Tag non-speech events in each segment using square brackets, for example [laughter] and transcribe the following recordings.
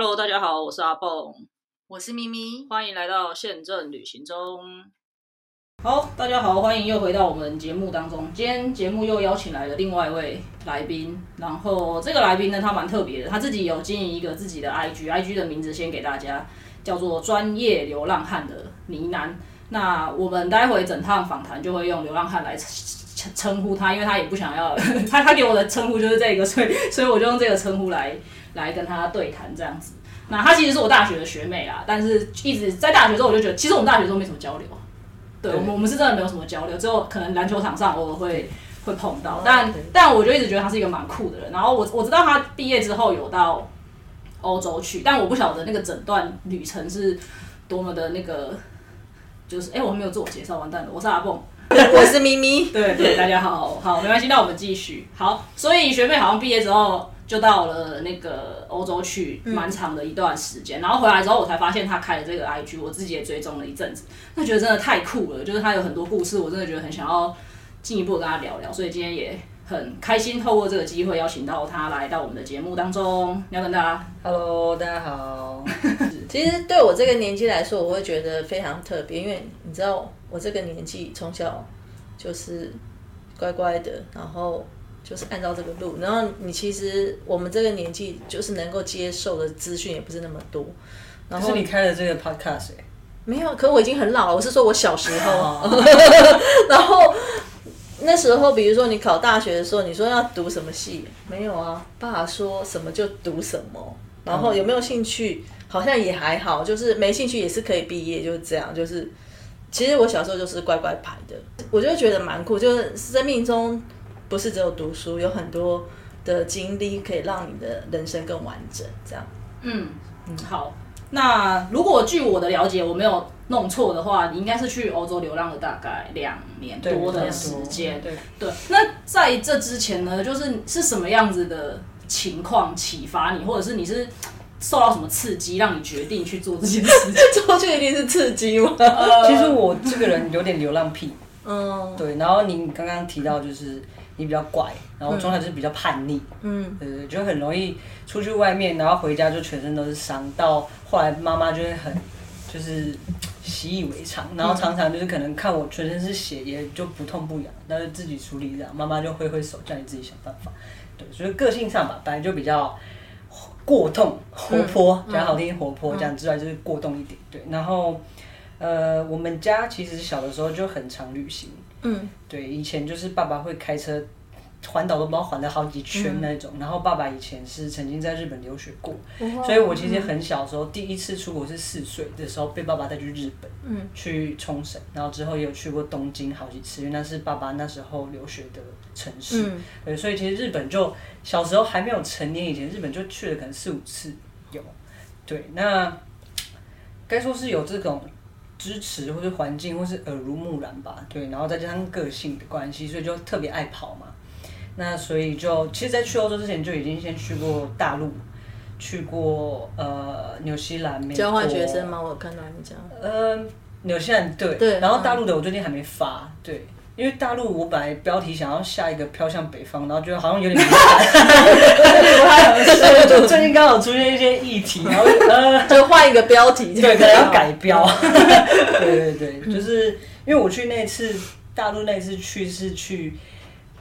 Hello，大家好，我是阿蹦，我是咪咪，欢迎来到宪政旅行中。好，大家好，欢迎又回到我们节目当中。今天节目又邀请来了另外一位来宾，然后这个来宾呢，他蛮特别的，他自己有经营一个自己的 IG，IG 的名字先给大家，叫做专业流浪汉的呢喃。那我们待会整趟访谈就会用流浪汉来称称呼他，因为他也不想要 [laughs] 他他给我的称呼就是这个，所以所以我就用这个称呼来来跟他对谈这样子。那他其实是我大学的学妹啦，但是一直在大学之后我就觉得，其实我们大学之后没什么交流。对，我们我们是真的没有什么交流，只有可能篮球场上偶尔会会碰到，但但我就一直觉得他是一个蛮酷的人。然后我我知道他毕业之后有到欧洲去，但我不晓得那个整段旅程是多么的那个，就是哎，我没有自我介绍，完蛋了，我是阿蹦，[laughs] 我是咪咪，对对，大家好，好，没关系，那我们继续。好，所以学妹好像毕业之后就到了那个欧洲去，蛮长的一段时间。然后回来之后，我才发现他开了这个 IG，我自己也追踪了一阵子，那觉得真的太酷了，就是他有很多故事，我真的觉得很想要进一步跟他聊聊。所以今天也很开心，透过这个机会邀请到他来到我们的节目当中，要跟大家 Hello，大家好。[laughs] 其实对我这个年纪来说，我会觉得非常特别，因为你知道我这个年纪从小就是乖乖的，然后就是按照这个路，然后你其实我们这个年纪就是能够接受的资讯也不是那么多。然后是你开了这个 podcast 哎、没有，可我已经很老了。我是说我小时候，[laughs] 然后那时候，比如说你考大学的时候，你说要读什么系？没有啊，爸爸说什么就读什么。然后有没有兴趣？好像也还好，就是没兴趣也是可以毕业，就是这样。就是其实我小时候就是乖乖牌的，我就觉得蛮酷，就是生命中不是只有读书，有很多的经历可以让你的人生更完整。这样，嗯嗯，好。那如果据我的了解，我没有弄错的话，你应该是去欧洲流浪了大概两年多的时间。对，对。那在这之前呢，就是是什么样子的情况启发你，或者是你是受到什么刺激，让你决定去做这件事情？[laughs] 做这一定是刺激吗？[laughs] 其实我这个人有点流浪癖，嗯，对。然后您刚刚提到就是你比较怪，然后从小就是比较叛逆，嗯，对对，就很容易出去外面，然后回家就全身都是伤，到后来妈妈就会很就是习以为常，然后常常就是可能看我全身是血，也就不痛不痒，但是自己处理这样，妈妈就挥挥手叫你自己想办法。对，所以个性上吧，本来就比较过动、活泼，讲好听活泼，讲之外就是过动一点。对，然后呃，我们家其实小的时候就很常旅行，嗯，对，以前就是爸爸会开车环岛都不知道环了好几圈那种，然后爸爸以前是曾经在日本留学过，所以我其实很小的时候第一次出国是四岁的时候被爸爸带去日本，嗯，去冲绳，然后之后也有去过东京好几次，因为那是爸爸那时候留学的城市，嗯。对，所以其实日本就小时候还没有成年以前，日本就去了可能四五次有，对，那该说是有这种支持或是环境或是耳濡目染吧，对，然后再加上个性的关系，所以就特别爱跑嘛。那所以就其实，在去欧洲之前就已经先去过大陆，去过呃纽西兰、美国交换学生吗？我有看到你讲，呃，纽西兰对，对然后大陆的我最近还没发，对，因为大陆我本来标题想要下一个飘向北方，然后觉得好像有点敏感，不太合适。就最近刚好出现一些议题，[laughs] 然后呃，就换一个标题，对，可能要改标。对对对，就是因为我去那次大陆那次去是去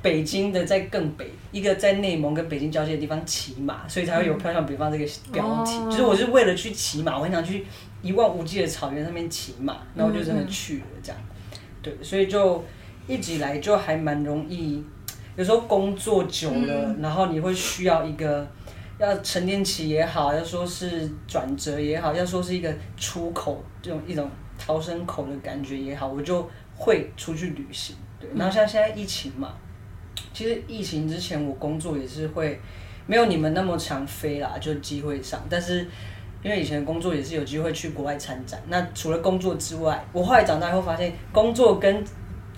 北京的，在更北一个在内蒙跟北京交界的地方骑马，所以才会有飘向北方这个标题。哦就是我是为了去骑马，我很想去一望无际的草原上面骑马，然后我就真的去了这样。对，所以就一直以来就还蛮容易，有时候工作久了，然后你会需要一个。要沉淀期也好，要说是转折也好，要说是一个出口这种一种逃生口的感觉也好，我就会出去旅行。对，然后像现在疫情嘛，其实疫情之前我工作也是会没有你们那么常飞啦，就机会上，但是因为以前工作也是有机会去国外参展。那除了工作之外，我后来长大以后发现，工作跟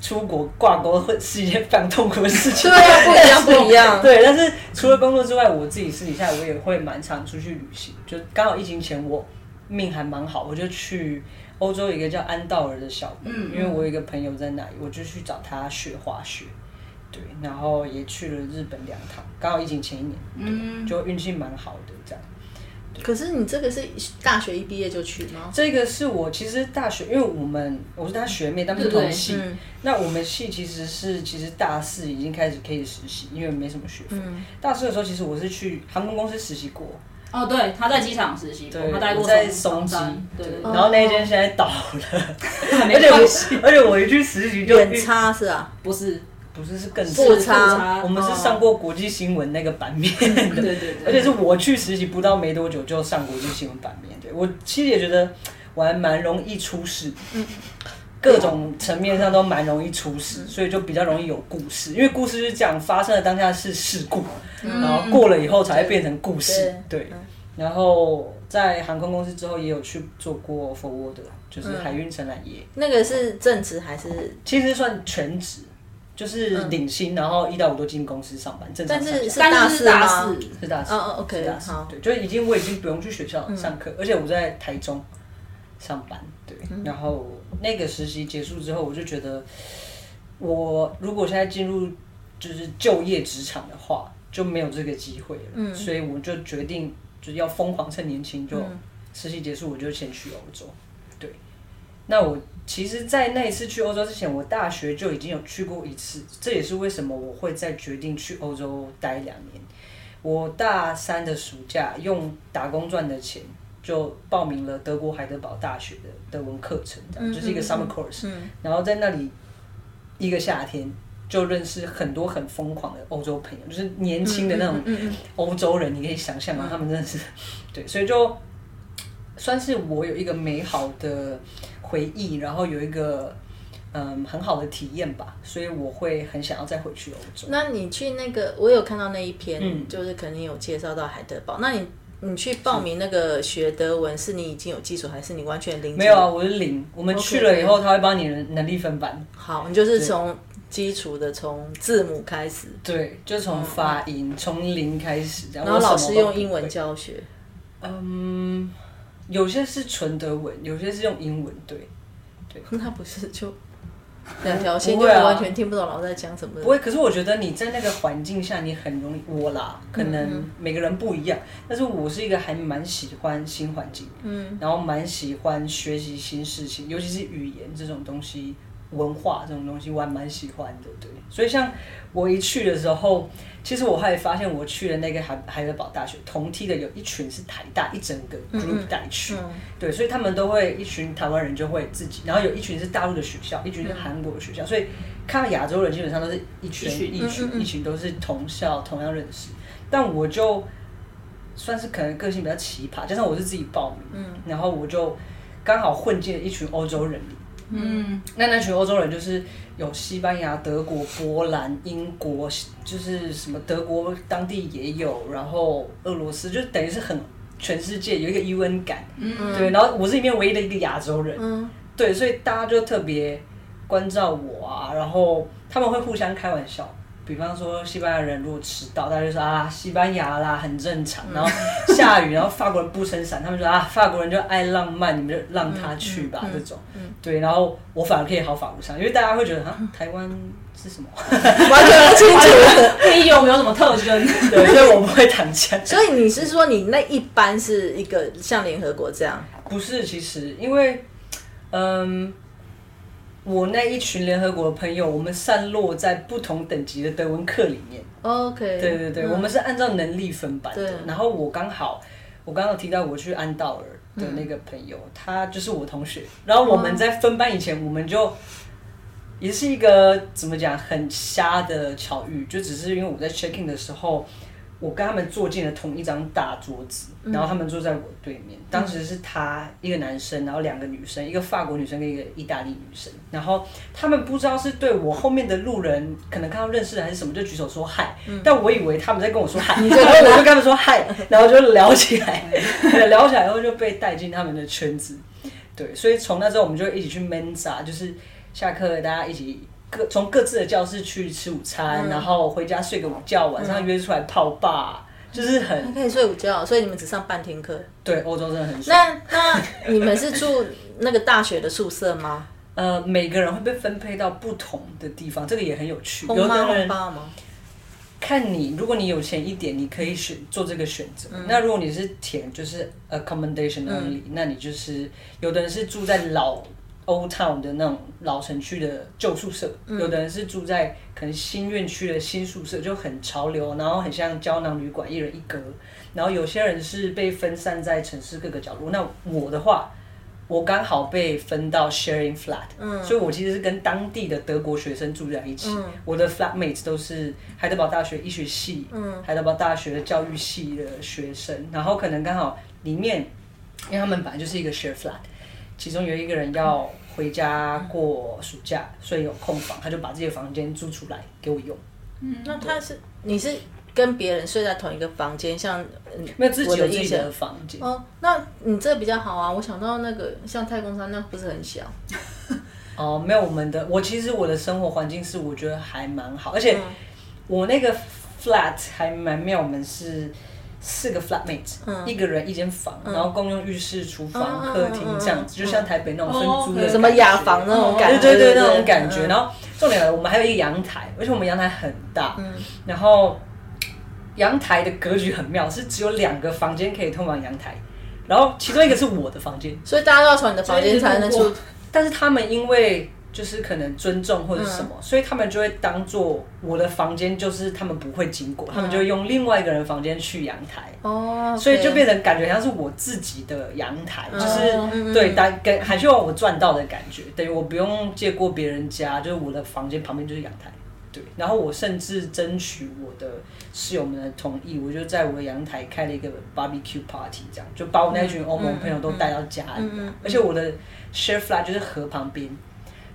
出国挂钩会是一件非常痛苦的事情。对啊，[laughs] 不一样，不一样。对，但是除了工作之外，我自己私底下我也会蛮常出去旅行。就刚好疫情前我命还蛮好，我就去欧洲一个叫安道尔的小国，嗯因为我有一个朋友在那里，我就去找他学滑雪。对，然后也去了日本两趟，刚好疫情前一年，嗯就运气蛮好的这样。可是你这个是大学一毕业就去吗？这个是我其实大学，因为我们我是他学妹，但不同系。嗯。那我们系其实是其实大四已经开始可以实习，因为没什么学费。嗯。大四的时候，其实我是去航空公司实习过，哦，对，他在机场实习，对他待过在松松基，对然后那一间现在倒了，[laughs] 而且，我而且我一去实习就远差是啊，不是不是是更差我们是上过国际新闻那个版面。[laughs] 的，对对，而且是我去实习不到没多久就上国际新闻版面。对我其实也觉得我还蛮容易出事，各种层面上都蛮容易出事，所以就比较容易有故事。因为故事是讲发生的当下是事故，然后过了以后才会变成故事。对，然后在航空公司之后也有去做过 forward，就是海运承揽业。那个是正职还是？其实算全职，就是领薪，然后一到五都进公司上班，正常但是是但是是大大四吗四？是大四。哦哦，OK，是大四。好。对，就已经我已经不用去学校上课，而且我在台中上班，对，然后那个实习结束之后，我就觉得，我如果现在进入就是就业职场的话，就没有这个机会了，所以我就决定就是要疯狂趁年轻，就实习结束我就先去欧洲，对。那我其实，在那一次去欧洲之前，我大学就已经有去过一次，这也是为什么我会再决定去欧洲待两年。我大三的暑假用打工赚的钱，就报名了德国海德堡大学的德文课程，这样就是一个 summer course，、然后在那里一个夏天就认识很多很疯狂的欧洲朋友，就是年轻的那种欧洲人，你可以想象吗？他们真的是对，所以就算是我有一个美好的回忆，然后有一个嗯很好的体验吧，所以我会很想要再回去欧洲。那你去那个，我有看到那一篇，嗯就是肯定有介绍到海德堡。那你你去报名那个学德文，是你已经有基础，还是你完全零？没有啊，。我是零。我们去了以后，他会帮你能力分班。好，你就是从基础的从字母开始，对，就从发音从零开始。然后老师用英文。教学。嗯，有些是纯德文，有些是用英文。对，[laughs] 那不是就 [laughs] 两条线，就完全听不懂老师在讲什么。不会。可是我觉得你在那个环境下，你很容易我啦，可能每个人不一样。但是我是一个还蛮喜欢新环境，嗯，然后蛮喜欢学习新事情，尤其是语言这种东西。文化这种东西我还蛮喜欢的，对，所以像我一去的时候，其实我还发现我去了那个海海德堡大学同梯的有一群是台大一整个 group 带去，对，所以他们都会一群台湾人就会自己，然后有一群是大陆的学校，一群是韩国的学校，所以看到亚洲人基本上都是一群一群一群都是同校同样认识，但我就算是可能个性比较奇葩，加上我是自己报名，然后我就刚好混进了一群欧洲人里。嗯，那那群欧洲人就是有西班牙、德国、波兰、英国，就是什么德国当地也有，然后俄罗斯，就等于是很全世界有一个 UN 感，嗯，对。然后我是里面唯一的一个亚洲人，嗯，对，所以大家就特别关照我啊，然后他们会互相开玩笑。比方说，西班牙人如果迟到，大家就说啊，西班牙啦，很正常。然后下雨，然后法国人不撑伞，他们说啊，法国人就爱浪漫，你们就让他去吧，这种。对，然后我反而可以毫发无伤，因为大家会觉得啊，台湾是什么？[laughs] 完全不清楚。你 [laughs] 有没有什么特征？对，所以我不会躺枪。所以你是说你那一般是一个像联合国这样？不是，其实因为，嗯，我那一群联合国的朋友，我们散落在不同等级的德文课里面。OK，对对对，嗯我们是按照能力分班的。然后我刚好，我刚刚有提到我去安道尔的那个朋友，他就是我同学。然后我们在分班以前，我们就也是一个怎么讲很瞎的巧遇，就只是因为我在 checking 的时候。我跟他们坐进了同一张大桌子，然后他们坐在我对面。当时是他一个男生，然后两个女生，一个法国女生跟一个意大利女生。然后他们不知道是对我后面的路人可能看到认识的还是什么，就举手说嗨。但我以为他们在跟我说嗨，然 [laughs] 后我就跟他们说嗨，[laughs] 然后就聊起来，[laughs] 聊起来以后就被带进他们的圈子。对，所以从那之后我们就一起去 Mensa，就是下课大家一起。各从各自的教室去吃午餐，然后回家睡个午觉，晚上约出来泡吧，就是很还可以睡午觉，所以你们只上半天课。对欧洲真的很爽。那那你们是住那个大学的宿舍吗？呃，每个人会被分配到不同的地方，这个也很有趣。有轰妈的人爸吗？看你，如果你有钱一点，你可以选做这个选择。那如果你是填就是 accommodation only，、那你就是有的人是住在老 Old Town 的那种老城区的旧宿舍，有的人是住在可能新院区的新宿舍，就很潮流，然后很像胶囊旅馆，一人一格。然后有些人是被分散在城市各个角落。那我的话，我刚好被分到 sharing flat，、嗯所以我其实是跟当地的德国学生住在一起。我的 flatmates 都是海德堡大学医学系、海德堡大学的教育系的学生，然后可能刚好里面，因为他们本来就是一个 share flat，其中有一个人要回家过暑假，所以有空房，他就把自己的房间租出来给我用。嗯那他是你是跟别人睡在同一个房间，像嗯没有自己的自己的房间。哦，那你这比较好啊！我想到那个像太空舱，那不是很小，[laughs] 哦，没有我们的，我其实我的生活环境是我觉得还蛮好，而且我那个 flat 还蛮妙，我们是四个 flatmates，、一个人一间房，然后共用浴室、厨房、嗯客厅这样子，就像台北那种分租的、哦什么雅房那种感觉，对对对，那种感觉。嗯。然后重点来了，我们还有一个阳台，而且我们阳台很大，然后阳台的格局很妙，是只有两个房间可以通往阳台，然后其中一个是我的房间，所以大家都要从你的房间才能出。但是他们因为就是可能尊重或者什么，嗯所以他们就会当做我的房间就是他们不会经过，嗯他们就会用另外一个人房间去阳台。哦，所以就变成感觉像是我自己的阳台，嗯就是、对，但跟还希望我赚到的感觉，等于我不用借过别人家，就是我的房间旁边就是阳台，对。然后我甚至争取我的室友们的同意，我就在我的阳台开了一个 barbecue party，这样就把我那群欧盟朋友都带到家嗯嗯而且我的 share flat 就是河旁边。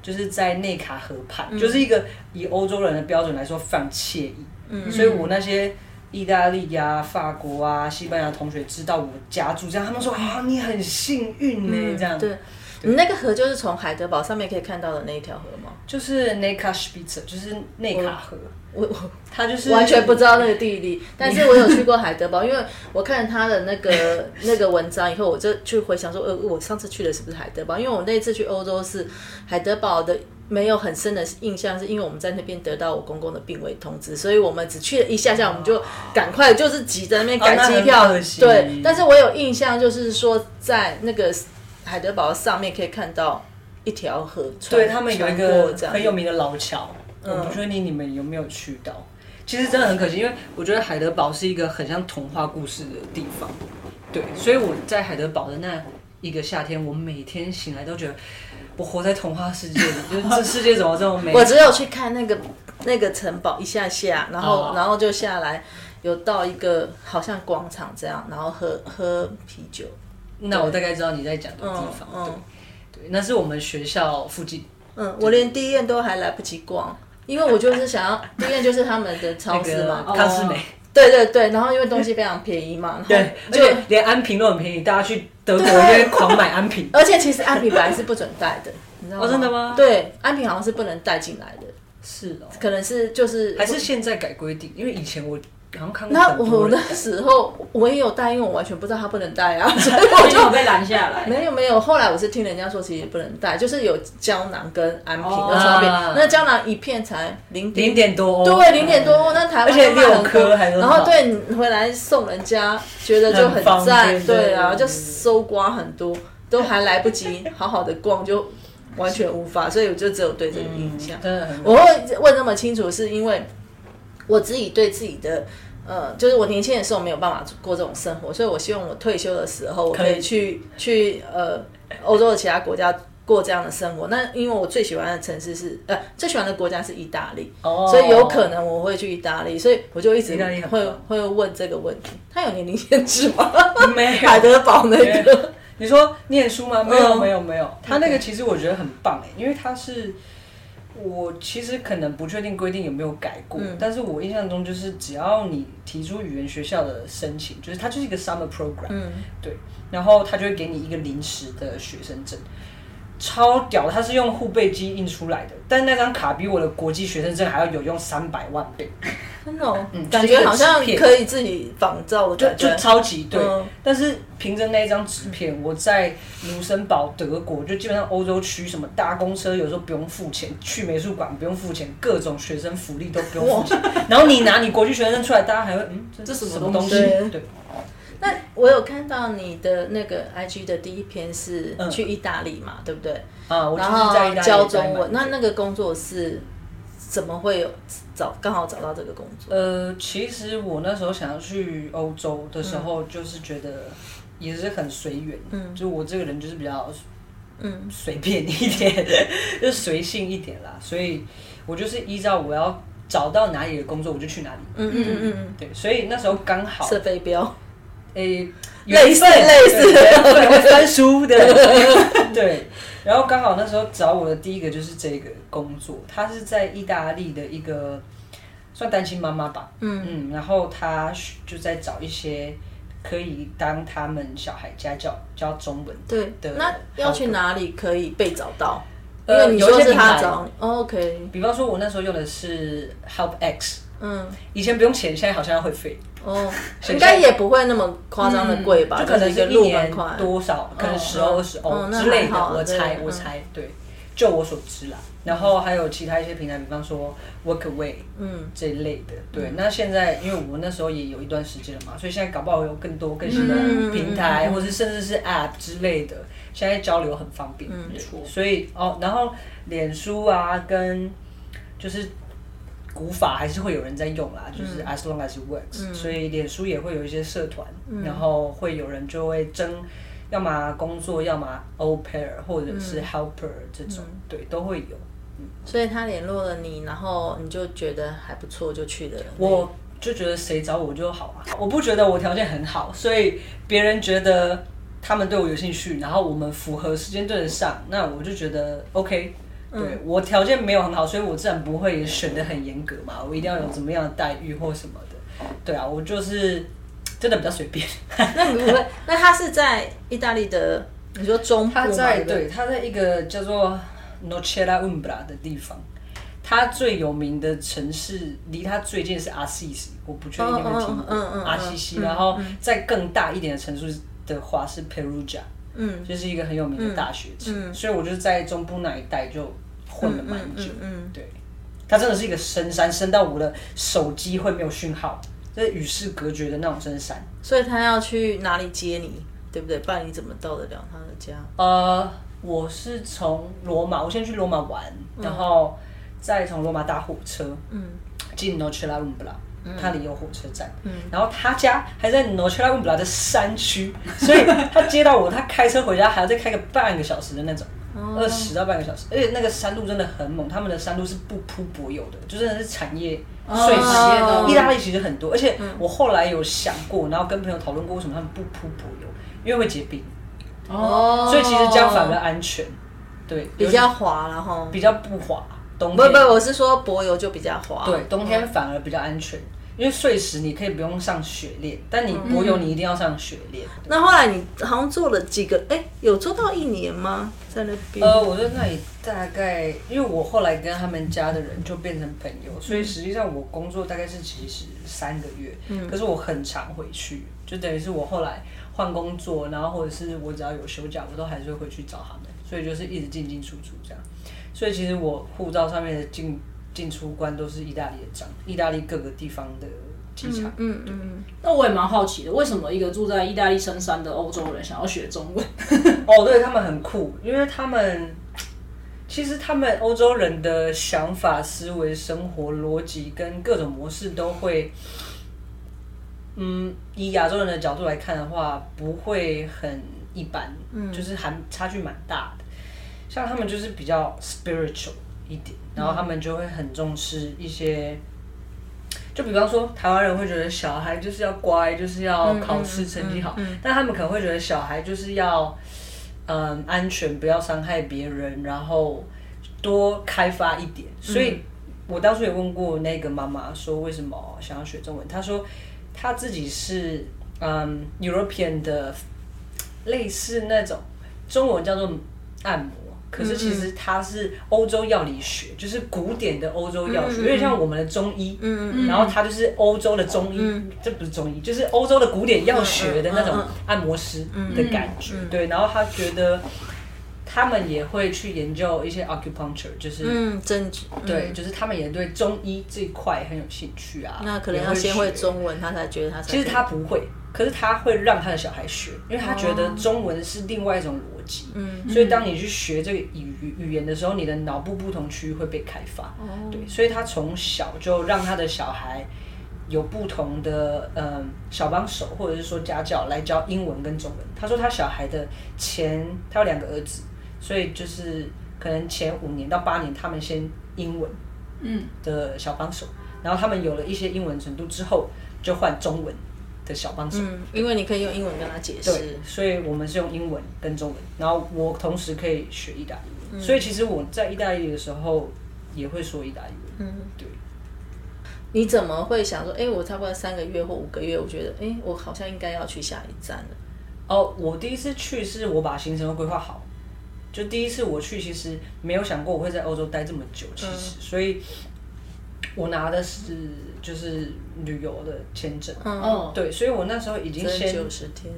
就是在内卡河畔，嗯就是一个以欧洲人的标准来说非常惬意。嗯所以我那些意大利呀、法国啊、西班牙同学知道我家住这样，他们说啊，你很幸运呢，这样。嗯对，你那个河就是从海德堡上面可以看到的那一条河吗？e 就是内卡河，我我他就是完全不知道那个地理，但是我有去过海德堡，因为我看他的那个 [laughs] 那个文章以后，我就去回想说，呃，我上次去的是不是海德堡？因为我那次去欧洲是海德堡的。没有很深的印象，是因为我们在那边得到我公公的病危通知，所以我们只去了一下下，我们就赶快就是挤在那边改哦那很机票。对，但是我有印象，就是说在那个海德堡上面可以看到一条河穿，对他们有一个过这样很有名的老桥，我不确定你们有没有去到。其实真的很可惜，因为我觉得海德堡是一个很像童话故事的地方。对，所以我在海德堡的那一个夏天，我每天醒来都觉得我活在童话世界里，就是这世界怎么这么美？我只有去看那个那个城堡一下下，然后、哦然后就下来，有到一个好像广场这样，然后喝喝啤酒。那我大概知道你在讲的地方。嗯对对，那是我们学校附近嗯，我连第一院都还来不及逛，因为我就是想要第一就是他们的超市嘛。康斯美。对对对，然后因为东西非常便宜嘛，然对，后而就且连安瓶都很便宜，大家去德国就会狂买安瓶。而且其实安瓶本来是不准带的，你知道吗？哦真的吗对，安瓶好像是不能带进来的，是哦，可能是就是还是现在改规定？因为以前我好像看过那我那时候我也有带，因为我完全不知道它不能带啊，[laughs] 所以我就被拦下来。没有没有。后来我是听人家说，其实不能带，就是有胶囊跟安瓶哦的差别。啊那胶囊一片才零零点多欧，对，零点多欧，那台湾而且六颗然后好对你回来送人家，觉得就很方赞，对啊，就搜刮很多，都还来不及好好的逛，就完全无法，所以我就只有对这个印象。真的我会问那么清楚，是因为我自己对自己的。呃，就是我年轻的时候没有办法过这种生活，所以我希望我退休的时候，我可可以以去去呃欧洲的其他国家过这样的生活。那因为我最喜欢的城市是呃最喜欢的国家是意大利，哦所以有可能我会去意大利，所以我就一直会棒会问这个问题。他有年龄限制吗？[laughs] 没有海德堡那个，你说念书吗？没有，嗯没有，没有。他那个其实我觉得很棒哎，因为他是我其实可能不确定规定有没有改过，但是我印象中就是只要你提出语言学校的申请，就是它就是一个 summer program，嗯，对，然后他就会给你一个临时的学生证。超屌，它是用护背机印出来的，但是那张卡比我的国际学生证还要有用三百万倍，真的、哦，嗯感觉好像可以自己仿造的就感觉。就超级对。嗯但是凭着那一张纸片，我在卢森堡、德国，就基本上欧洲区什么搭公车有时候不用付钱，去美术馆不用付钱，各种学生福利都不用付钱。[laughs] 然后你拿你国际学生证出来，大家还会嗯，这是什么东西？对，那我有看到你的那个 IG 的第一篇是嗯去意大利嘛，对不对？啊，我就是在意大利教中文，那那个工作是怎么会有找刚好找到这个工作？呃，其实我那时候想要去欧洲的时嗯。候，就是觉得也是很随缘，嗯，就我这个人就是比较嗯。随便一点，[laughs] 就随性一点啦，所以我就是依照我要找到哪里的工作，我就去哪里。嗯嗯嗯嗯。对，所以那时候刚好嗯，射飞镖，诶，类似类似对会翻书的，[laughs] 对。然后刚好那时候找我的第一个就是这个工作，他是在意大利的一个算单亲妈妈吧，嗯嗯，然后他就在找一些可以当他们小孩家教教中文对的，那要去哪里可以被找到？因呃有一些平台，OK，比方说，我那时候用的是 Help X，嗯，以前不用钱，现在好像要会费，哦，[laughs] 应该也不会那么夸张的贵吧？就可能是一年，多少，可能十二十欧之类的，我猜我猜，对，就我所知啦。然后还有其他一些平台，比方说 Workaway，嗯，这一类的。对，那现在因为我那时候也有一段时间了嘛，所以现在搞不好有更多更新的嗯。平台，或者甚至是 App 之类的，现在交流很方便。嗯没错。所以哦，然后脸书啊，跟就是古法还是会有人在用啦，就是嗯 as long as it works，、所以脸书也会有一些社团，然后会有人就会争，要么工作，要么 au pair 或者是 helper 这种，对，都会有。所以他联络了你，然后你就觉得还不错，就去了。我就觉得谁找我就好啊，我不觉得我条件很好，所以别人觉得他们对我有兴趣，然后我们符合时间对得上，那我就觉得 OK。对我条件没有很好，所以我自然不会选的很严格嘛，我一定要有怎么样的待遇或什么的。对啊，我就是真的比较随便。那你不会？[laughs] 那他是在意大利的，你说中部？他在对他在一个叫做 Nocera Umbra 的地方，他最有名的城市离他最近是阿西西，我不确定你有没有听过阿西西。然后再更大一点的城市的话是 Perugia，嗯就是一个很有名的大学城，所以我就在中部那一带就混了蛮久。对，它真的是一个深山，深到我的手机会没有讯号，这是与世隔绝的那种深山。所以他要去哪里接你，对不对？不然你怎么到得了他的家？呃，我是从罗马，我先去罗马玩，然后再从罗马搭火车，嗯，进 Noche la Umbra。它里有火车站，嗯然后他家还在 Noche la Umbra 的山区，所以他接到我，他开车回家还要再开个半个小时的那种，二十到半个小时，而且那个山路真的很猛，他们的山路是不铺柏油的，就真的是产业碎石。哦意大利其实很多，而且我后来有想过，然后跟朋友讨论过，为什么他们不铺柏油，因为会结冰。哦所以其实这样反而安全，对，比较滑，然后比较不滑。冬不天不，我是说柏油就比较滑。对，冬天反而比较安全，因为碎石你可以不用上雪链，但你柏油你一定要上雪链。那后来你好像做了几个，哎，有做到一年吗？在那边？呃，我在那里大概，因为我后来跟他们家的人就变成朋友，所以实际上我工作大概是其实三个月，可是我很常回去，就等于是我后来换工作，然后或者是我只要有休假，我都还是会回去找他们，所以就是一直进进出出这样。所以其实我护照上面的进进出关都是意大利的章，意大利各个地方的机场。嗯嗯，那我也蛮好奇的，为什么一个住在意大利深山的欧洲人想要学中文？[laughs] 哦，对他们很酷，因为他们其实他们欧洲人的想法、思维、生活逻辑跟各种模式都会，嗯，以亚洲人的角度来看的话，不会很一般，嗯，就是还差距蛮大的。像他们就是比较 spiritual 一点，然后他们就会很重视一些。就比方说，台湾人会觉得小孩就是要乖，就是要考试成绩好，但他们可能会觉得小孩就是要，嗯，安全，不要伤害别人，然后多开发一点。所以我当初也问过那个妈妈说，为什么想要学中文？她说她自己是嗯 European 的，类似那种中文叫做按摩可是其实它是欧洲药理学，就是古典的欧洲药学，有点像我们的中医。嗯嗯然后它就是欧洲的中医，这不是中医，就是欧洲的古典药学的那种按摩师的感觉。对，然后他觉得。他们也会去研究一些 acupuncture，就是嗯，针灸，对，就是他们也对中医这一块很有兴趣啊。那可能要先会中文，他才觉得他。其实他不会，可是他会让他的小孩学，因为他觉得中文是另外一种逻辑。嗯。所以当你去学这个语语言的时候，你的脑部不同区域会被开发。哦。对，所以他从小就让他的小孩有不同的嗯小帮手，或者是说家教来教英文跟中文。他说他小孩的前，他有两个儿子。所以就是可能前五年到八年，他们先英文嗯的小帮手，然后他们有了一些英文程度之后，就换中文的小帮手。嗯，因为你可以用英文跟他解释。对，所以我们是用英文跟中文，然后我同时可以学意大利。所以其实我在意大利的时候也会说意大利文。嗯，对。你怎么会想说，哎，我差不多三个月或五个月，我觉得，哎，我好像应该要去下一站了。哦，我第一次去是我把行程都规划好。就第一次我去，其实没有想过我会在欧洲待这么久，其实，所以我拿的是就是旅游的签证，嗯，对，所以我那时候已经先九十天，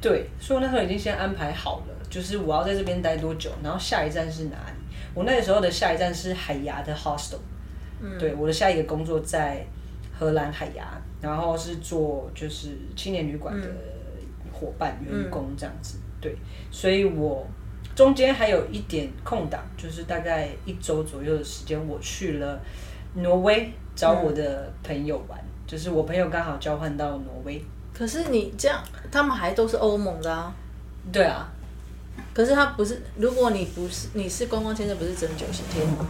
对，所以我那时候已经先安排好了，就是我要在这边待多久，然后下一站是哪里。我那个时候的下一站是海牙的 hostel，嗯，对，我的下一个工作在荷兰海牙，然后是做就是青年旅馆的伙伴员工这样子，对，所以我。中间还有一点空档，就是大概一周左右的时间，我去了挪威找我的朋友玩，就是我朋友刚好交换到挪威。可是你这样，他们还都是欧盟的啊？对啊。可是他不是，如果你不是你是观光签证，不是整九十天吗？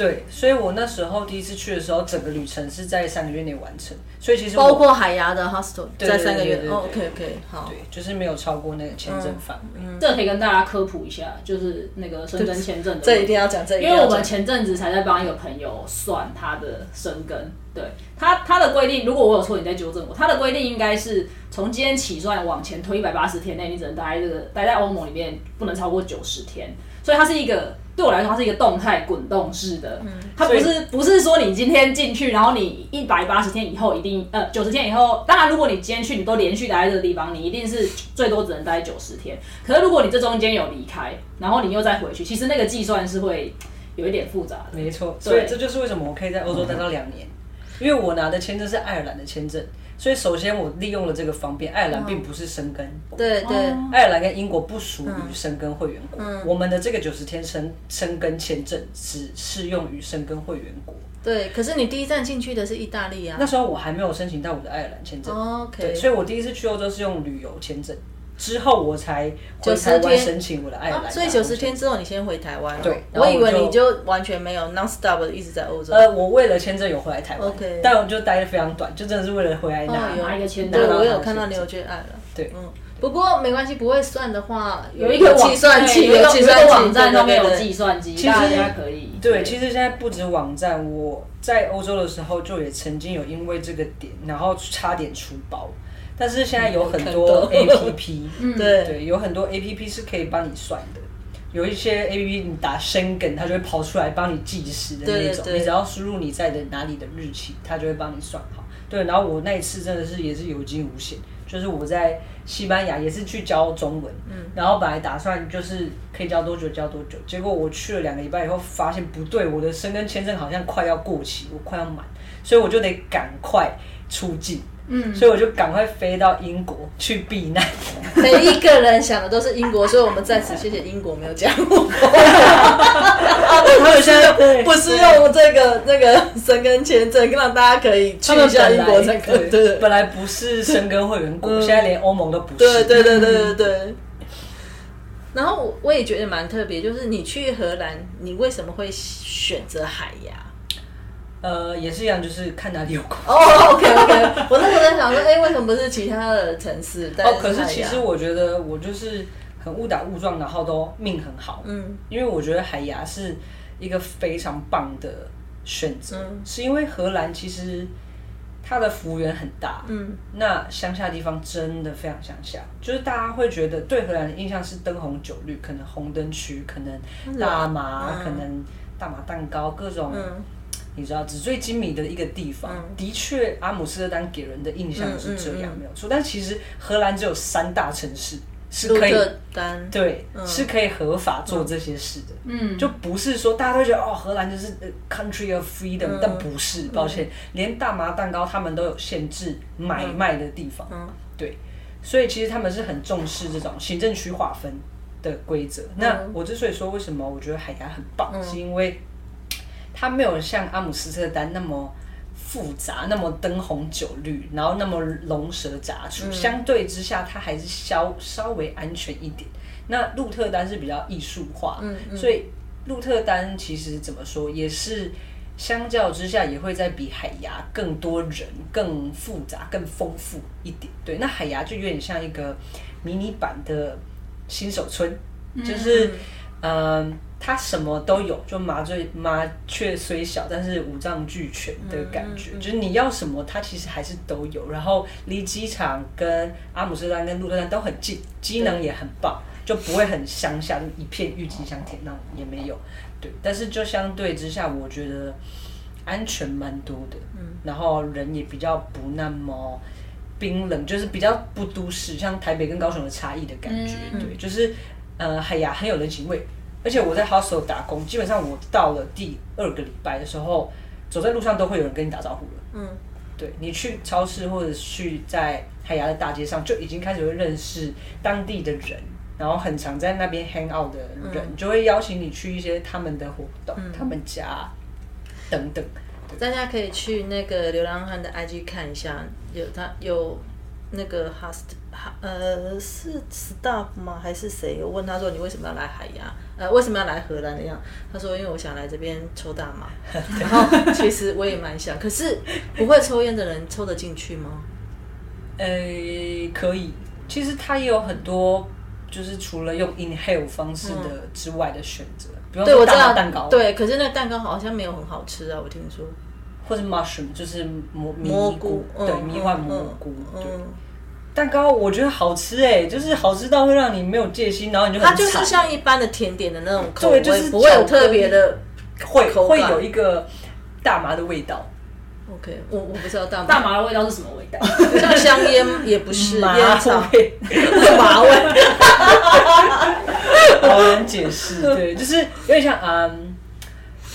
对，所以我那时候第一次去的时候，整个旅程是在三个月内完成。所以其实包括海牙的 hostel 在三个月，OK OK，好，对，就是没有超过那个签证范围。这可以跟大家科普一下，就是那个深根签证的，这一定要讲，这因为我们前阵子才在帮一个朋友算他的生根，对他他的规定，如果我有错，你再纠正我。他的规定应该是从今天起算往前推一百八十天内，你只能待这个待在欧盟里面，不能超过九十天。所以它是一个对我来说，它是一个动态滚动式的。嗯，它不是不是说你今天进去，然后你一百八十天以后一定呃九十天以后，当然如果你今天去，你都连续待在这个地方，你一定是最多只能待九十天。可是如果你这中间有离开，然后你又再回去，其实那个计算是会有一点复杂的。没错，所以这就是为什么我可以在欧洲待到两年，因为我拿的签证是爱尔兰的签证。所以首先我利用了这个方便，爱尔兰并不是生根国，对对，爱尔兰跟英国不属于生根会员国，我们的这个九十天生生根签证只适用于生根会员国。对，可是你第一站进去的是意大利啊，那时候我还没有申请到我的爱尔兰签证，OK，所以我第一次去欧洲是用旅游签证。之后我才回台湾申请我的爱尔兰，所以九十天之后你先回台湾。对，我以为你就完全没有 non stop 的一直在欧洲。呃，我为了签证有回来台湾，OK，但我就待的非常短，就真的是为了回来拿拿一个签证。对，我有看到你有去爱了。对，嗯，不过没关系，不会算的话，有一个计算器，有一个网站上面有计算机，大家可以。对，其实现在不止网站，我在欧洲的时候就也曾经有因为这个点，然后差点出包。但是现在有很多 A P P，[laughs] 对对，有很多 A P P 是可以帮你算的。有一些 A P P 你打生梗，它就会跑出来帮你计时的那种。你只要输入你在的哪里的日期，它就会帮你算好。对，然后我那一次真的是也是有惊无险，就是我在西班牙也是去教中文，嗯，然后本来打算就是可以教多久教多久，结果我去了两个礼拜以后，发现不对，我的生根签证好像快要过期，我快要满，所以我就得赶快出境。嗯，所以我就赶快飞到英国去避难。[laughs] 每一个人想的都是英国，所以我们在此谢谢英国没有加入。[laughs] 他们现在 [laughs] 不是用这个那个申根签证，让大家可以去一下英国才可以。对，本来不是申根会员国，现在连欧盟都不是。对对对对对对。然后我也觉得蛮特别，就是你去荷兰，你为什么会选择海牙？呃，也是一样，就是看哪里有空。哦，OK OK，我那时候在想说，哎，为什么不是其他的城市？哦，可是其实我觉得我就是很误打误撞，然后都命很好。嗯，因为我觉得海牙是一个非常棒的选择，是因为荷兰其实它的幅员很大，嗯，那乡下地方真的非常乡下，就是大家会觉得对荷兰的印象是灯红酒绿，可能红灯区，可能大麻，嗯可能大麻蛋糕，各种。嗯你知道纸醉金迷的一个地方，嗯。的确，阿姆斯特丹给人的印象是这样，嗯嗯嗯。没有错。但其实荷兰只有三大城市是可以，对，嗯。是可以合法做这些事的。嗯，就不是说大家都觉得哦，荷兰就是呃 country of freedom，、嗯。但不是，抱歉，连大麻蛋糕他们都有限制买卖的地方，嗯。对，所以其实他们是很重视这种行政区划分的规则。那我之所以说为什么我觉得海牙很棒，嗯。是因为它没有像阿姆斯特丹那么。复杂，那么灯红酒绿，然后那么龙蛇杂处，嗯相对之下，它还是稍稍微安全一点。那鹿特丹是比较艺术化，嗯嗯所以鹿特丹其实怎么说，也是相较之下也会在比海牙更多人、更复杂、更丰富一点。对，那海牙就有点像一个迷你版的新手村，就是嗯。它什么都有，就麻醉麻雀虽小，但是五脏俱全的感觉。就是你要什么，它其实还是都有。然后离机场跟阿姆斯特丹跟鹿特丹都很近，机能也很棒，就不会很乡下，就一片郁金香田那种也没有。对，但是就相对之下，我觉得安全蛮多的。嗯，然后人也比较不那么冰冷，就是比较不都市，像台北跟高雄的差异的感觉。对，就是呃，海牙很有人情味。而且我在 hostel 打工，基本上我到了第二个礼拜的时候，走在路上都会有人跟你打招呼了。嗯，对你去超市或者去在海牙的大街上，就已经开始会认识当地的人，然后很常在那边 hang out 的人，就会邀请你去一些他们的活动、他们家等等。大家可以去那个流浪汉的 IG 看一下，有他有那个 host 呃是 staff 吗？还是谁？我问他说你为什么要来海牙？呃，为什么要来荷兰那样？他说因为我想来这边抽大麻。[laughs] 然后其实我也蛮想，可是不会抽烟的人抽得进去吗？呃，可以。其实他也有很多，就是除了用 inhale 方式的之外的选择，比如对，说我知道大麻蛋糕，，对，可是那个蛋糕好像没有很好吃啊，我听说。或是 mushroom，就是蘑蘑菇菇，，对，嗯迷幻蘑嗯菇，对。嗯，蛋糕我觉得好吃哎，就是好吃到会让你没有戒心，然后你就很它就是像一般的甜点的那种口味，对就是不会有特别的。会会有一个大麻的味道，OK，我我不知道大麻，大麻的味道是什么味道？像香烟也不是麻 [laughs] 烟草，味，麻味。[laughs] [laughs] 好难解释。对，就是有点像嗯，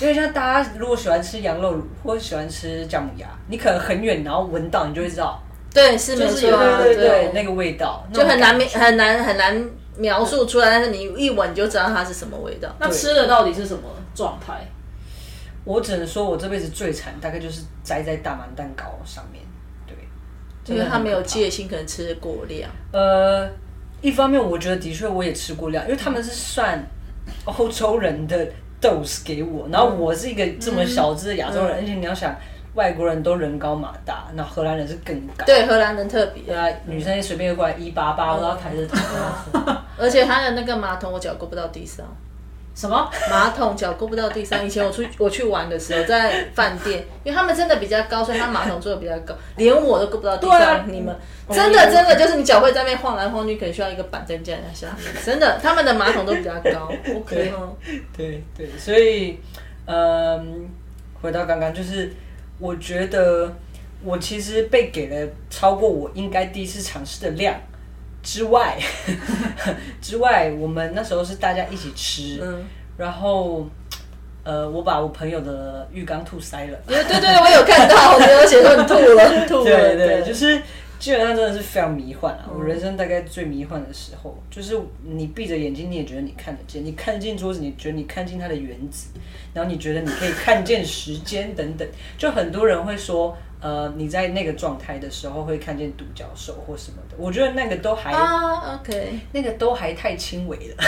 有点像大家如果喜欢吃羊肉或者喜欢吃姜母鸭，你可能很远然后闻到，你就会知道，对，是没是有错啊，对对对那个味道，就很难很难很难描述出来，但是你一闻你就知道它是什么味道。那吃的到底是什么状态？我只能说我这辈子最惨，大概就是栽在大麻蛋糕上面。对，因为他没有戒心，可能吃的过量。呃，一方面我觉得的确我也吃过量，因为他们是算欧洲人的 dose 给我，然后我是一个这么小只的亚洲人，嗯而且你要想外国人都人高马大，那荷兰人是更高。对，荷兰人特别，对啊，女生随便过来一八八，我都要抬着头。[laughs] 而且他的那个马桶我脚够不到地上。什么？马桶脚够不到地上。以前我出 [laughs] 我去玩的时候，在饭店，因为他们真的比较高，所以他马桶做的比较高，连我都够不到地上。你们真的真的就是你脚会在那边晃来晃去，可能需要一个板凳架在下面。真的，他们的马桶都比较高。[laughs] OK，嗯对对，所以，嗯，回到刚刚，就是我觉得我其实被给了超过我应该第一次尝试的量之外，[laughs] 之外，我们那时候是大家一起吃，嗯，然后。呃，我把我朋友的浴缸吐塞了。对对对，我有看到，我有写说你吐了，吐了。对对，就是基本上真的是非常迷幻啊！嗯我人生大概最迷幻的时候，就是你闭着眼睛，你也觉得你看得见，你看进桌子，你觉得你看进它的原子，然后你觉得你可以看见时间等等。就很多人会说，呃，你在那个状态的时候会看见独角兽或什么的，我觉得那个都还、啊，OK，那个都还太轻微了。[laughs]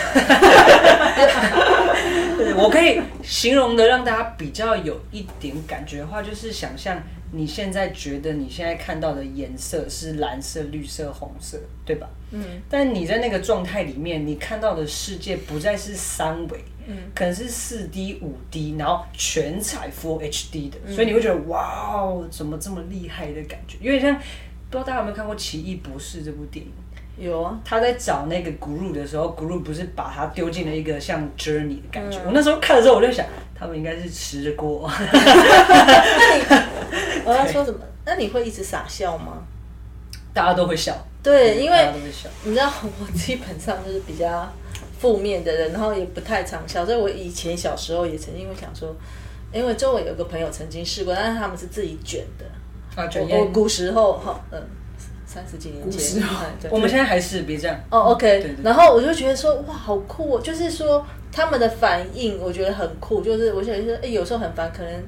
对我可以形容的让大家比较有一点感觉的话，就是想象你现在觉得你现在看到的颜色是蓝色、绿色、红色，对吧？嗯。但你在那个状态里面，你看到的世界不再是三维，嗯，可能是四 D、五 D，然后全彩 Full HD 的，所以你会觉得哇哦，怎么这么厉害的感觉？有点像，不知道大家有没有看过《奇异博士》这部电影？有啊，他在找那个 Guru 的时候，Guru 不是把他丢进了一个像 Journey 的感觉。我那时候看的时候，我就想，他们应该是吃过。[laughs] 那你我要说什么？那你会一直傻笑吗？大家都会笑。对，因为。你知道 [laughs] 我基本上就是比较负面的人，然后也不太常笑，所以我以前小时候也曾经会想说，因为周围有个朋友曾经试过，但是他们是自己卷的。啊，卷我烟。古时候哈，嗯，三十几年前，我们现在还是别这样。哦，OK，然后我就觉得说，哇，好酷哦！就是说他们的反应，我觉得很酷。就是我想说，哎，有时候很烦，可能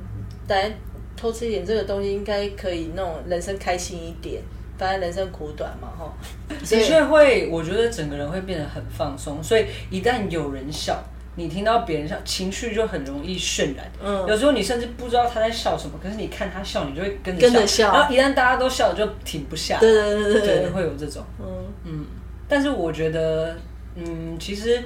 来偷吃一点这个东西，应该可以那种人生开心一点。反正人生苦短嘛，哈。的确会，我觉得整个人会变得很放松，所以一旦有人笑，你听到别人笑，情绪就很容易渲染。嗯有时候你甚至不知道他在笑什么，可是你看他笑，你就会跟着跟着笑然后一旦大家都笑，就停不下对对对对，对，会有这种。嗯嗯，但是我觉得，嗯，其实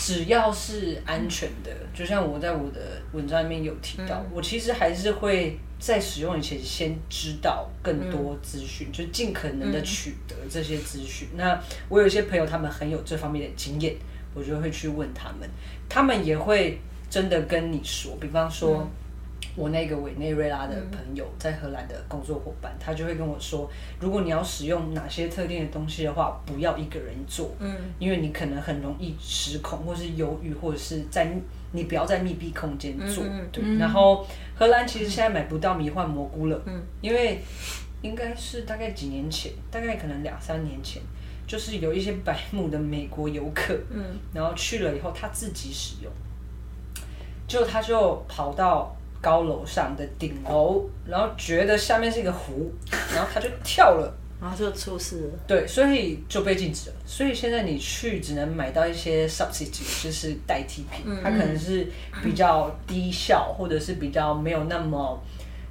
只要是安全的，就像我在我的文章里面有提到，我其实还是会在使用以前先知道更多资讯，就尽可能的取得这些资讯。那我有一些朋友，他们很有这方面的经验，我就会去问他们，他们也会真的跟你说，比方说。我那个委内瑞拉的朋友在荷兰的工作伙伴，他就会跟我说，如果你要使用哪些特定的东西的话，不要一个人做，嗯，因为你可能很容易失控，或是忧郁，或者是在你不要在密闭空间做，对。然后荷兰其实现在买不到迷幻蘑菇了，嗯，因为应该是大概几年前，大概可能两三年前，就是有一些白目的美国游客，嗯，然后去了以后他自己使用，就他就跑到。高楼上的顶楼，然后觉得下面是一个湖，然后他就跳了，然后就出事了。对，所以就被禁止了。所以现在你去只能买到一些 substitute，就是代替品，它可能是比较低效，或者是比较没有那么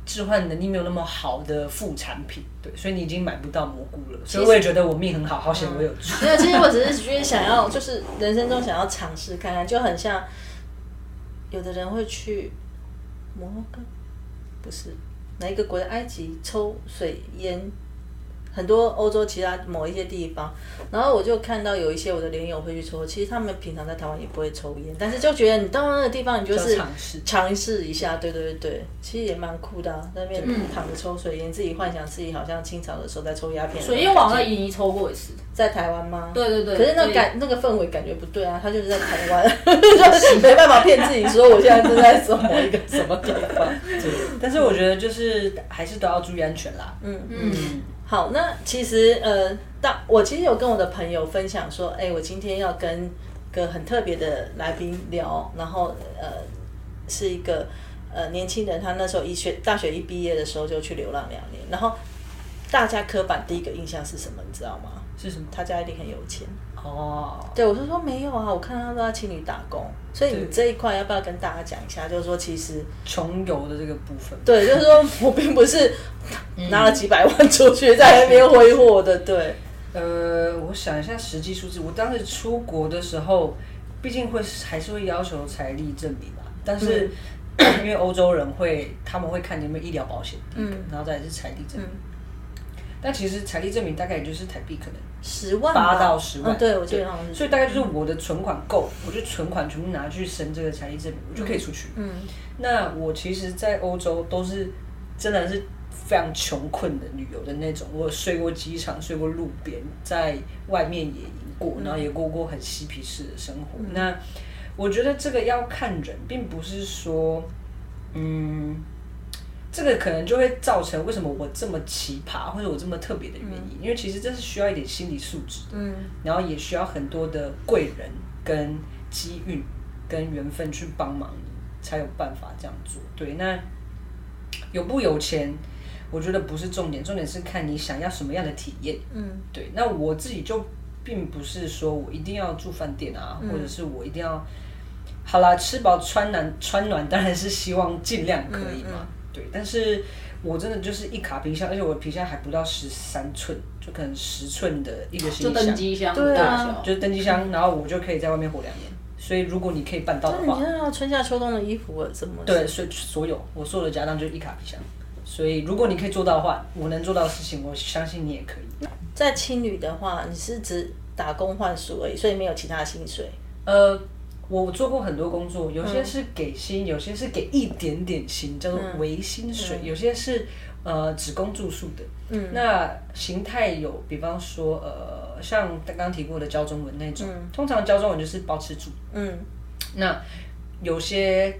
置换能力没有那么好的副产品。对，所以你已经买不到蘑菇了。所以我也觉得我命很好，好险我有去。没有，其实我只是觉得想要，就是人生中想要尝试看看，就很像有的人会去摩洛哥，不是。哪一个国家？埃及？抽水烟，很多欧洲其他某一些地方，然后我就看到有一些我的连友会去抽，其实他们平常在台湾也不会抽烟，但是就觉得你到那个地方，你就是尝试尝试一下，对对对对，其实也蛮酷的、啊，在那边躺着抽水烟，自己幻想自己好像清朝的时候在抽鸦片。水烟网在印尼抽过一次，在台湾吗？对对对可是那感那个氛围感觉不对啊，他就是在台湾，就 [laughs] 是没办法骗自己说我现在正在说某一个什么地方。对，但是我觉得就是还是都要注意安全啦。嗯嗯，好，那其实呃，当我其实有跟我的朋友分享说，哎、我今天要跟个很特别的来宾聊，然后呃，是一个呃年轻人，他那时候一学大学一毕业的时候就去流浪两年，然后大家刻板第一个印象是什么，你知道吗？是什么？他家一定很有钱。哦，对，我是说没有啊，我看他都在青旅打工，所以你这一块要不要跟大家讲一下？就是说，其实穷游的这个部分。对，就是说我并不是嗯拿了几百万出去在那边挥霍的，对，[laughs] 呃，我想一下实际数字。我当时出国的时候，毕竟会还是会要求财力证明嘛。但是、[clears throat] 因为欧洲人会，他们会看你有没有医疗保险，第一个，然后再是财力证明。但其实财力证明大概也就是台币可能十万八到十万，嗯对，我记得好像是，所以大概就是我的存款够，我就存款全部拿去申这个财力证明，我就可以出去。嗯，那我其实，在欧洲都是真的是非常穷困的旅游的那种。我睡过机场，睡过路边，在外面野营过，然后也过过很嬉皮士的生活。那我觉得这个要看人，并不是说，嗯。这个可能就会造成为什么我这么奇葩或者我这么特别的原因，因为其实这是需要一点心理素质的，嗯然后也需要很多的贵人跟机遇跟缘分去帮忙你，才有办法这样做。对，那有不有钱，我觉得不是重点，重点是看你想要什么样的体验。嗯对，那我自己就并不是说我一定要住饭店啊，嗯或者是我一定要，好啦，吃饱穿暖穿暖，当然是希望尽量可以嘛。对，但是我真的就是一卡皮箱，而且我的皮箱还不到十三寸，就可能十寸的一个行就登李箱，机箱对啊小，就是登机箱，然后我就可以在外面活两年。所以如果你可以办到的话那你，要春夏秋冬的衣服怎么？对，所以所有我所有的家当就是一卡皮箱。所以如果你可以做到的话，我能做到的事情，我相信你也可以。在青旅的话，你是只打工换宿而已，所以没有其他薪水。呃，我做过很多工作，有些是给薪，有些是给一点点薪，叫做微薪水；有些是呃只供住宿的。嗯，那形态有，比方说呃，像刚刚提过的教中文那种，通常教中文就是包吃住。嗯，那有些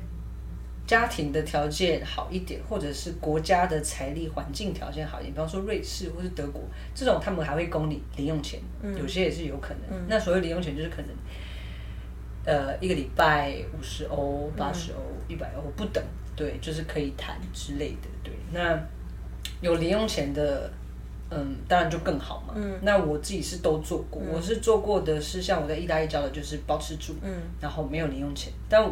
家庭的条件好一点，或者是国家的财力环境条件好一点，比方说瑞士或是德国这种，他们还会供你零用钱，有些也是有可能。那所谓零用钱就是可能。呃，一个礼拜五十欧、八十欧、一百欧不等，对，就是可以谈之类的，对。那有零用钱的，嗯，当然就更好嘛。嗯。那我自己是都做过，我是做过的是像我在意大利教的，就是包吃住，嗯，然后没有零用钱，但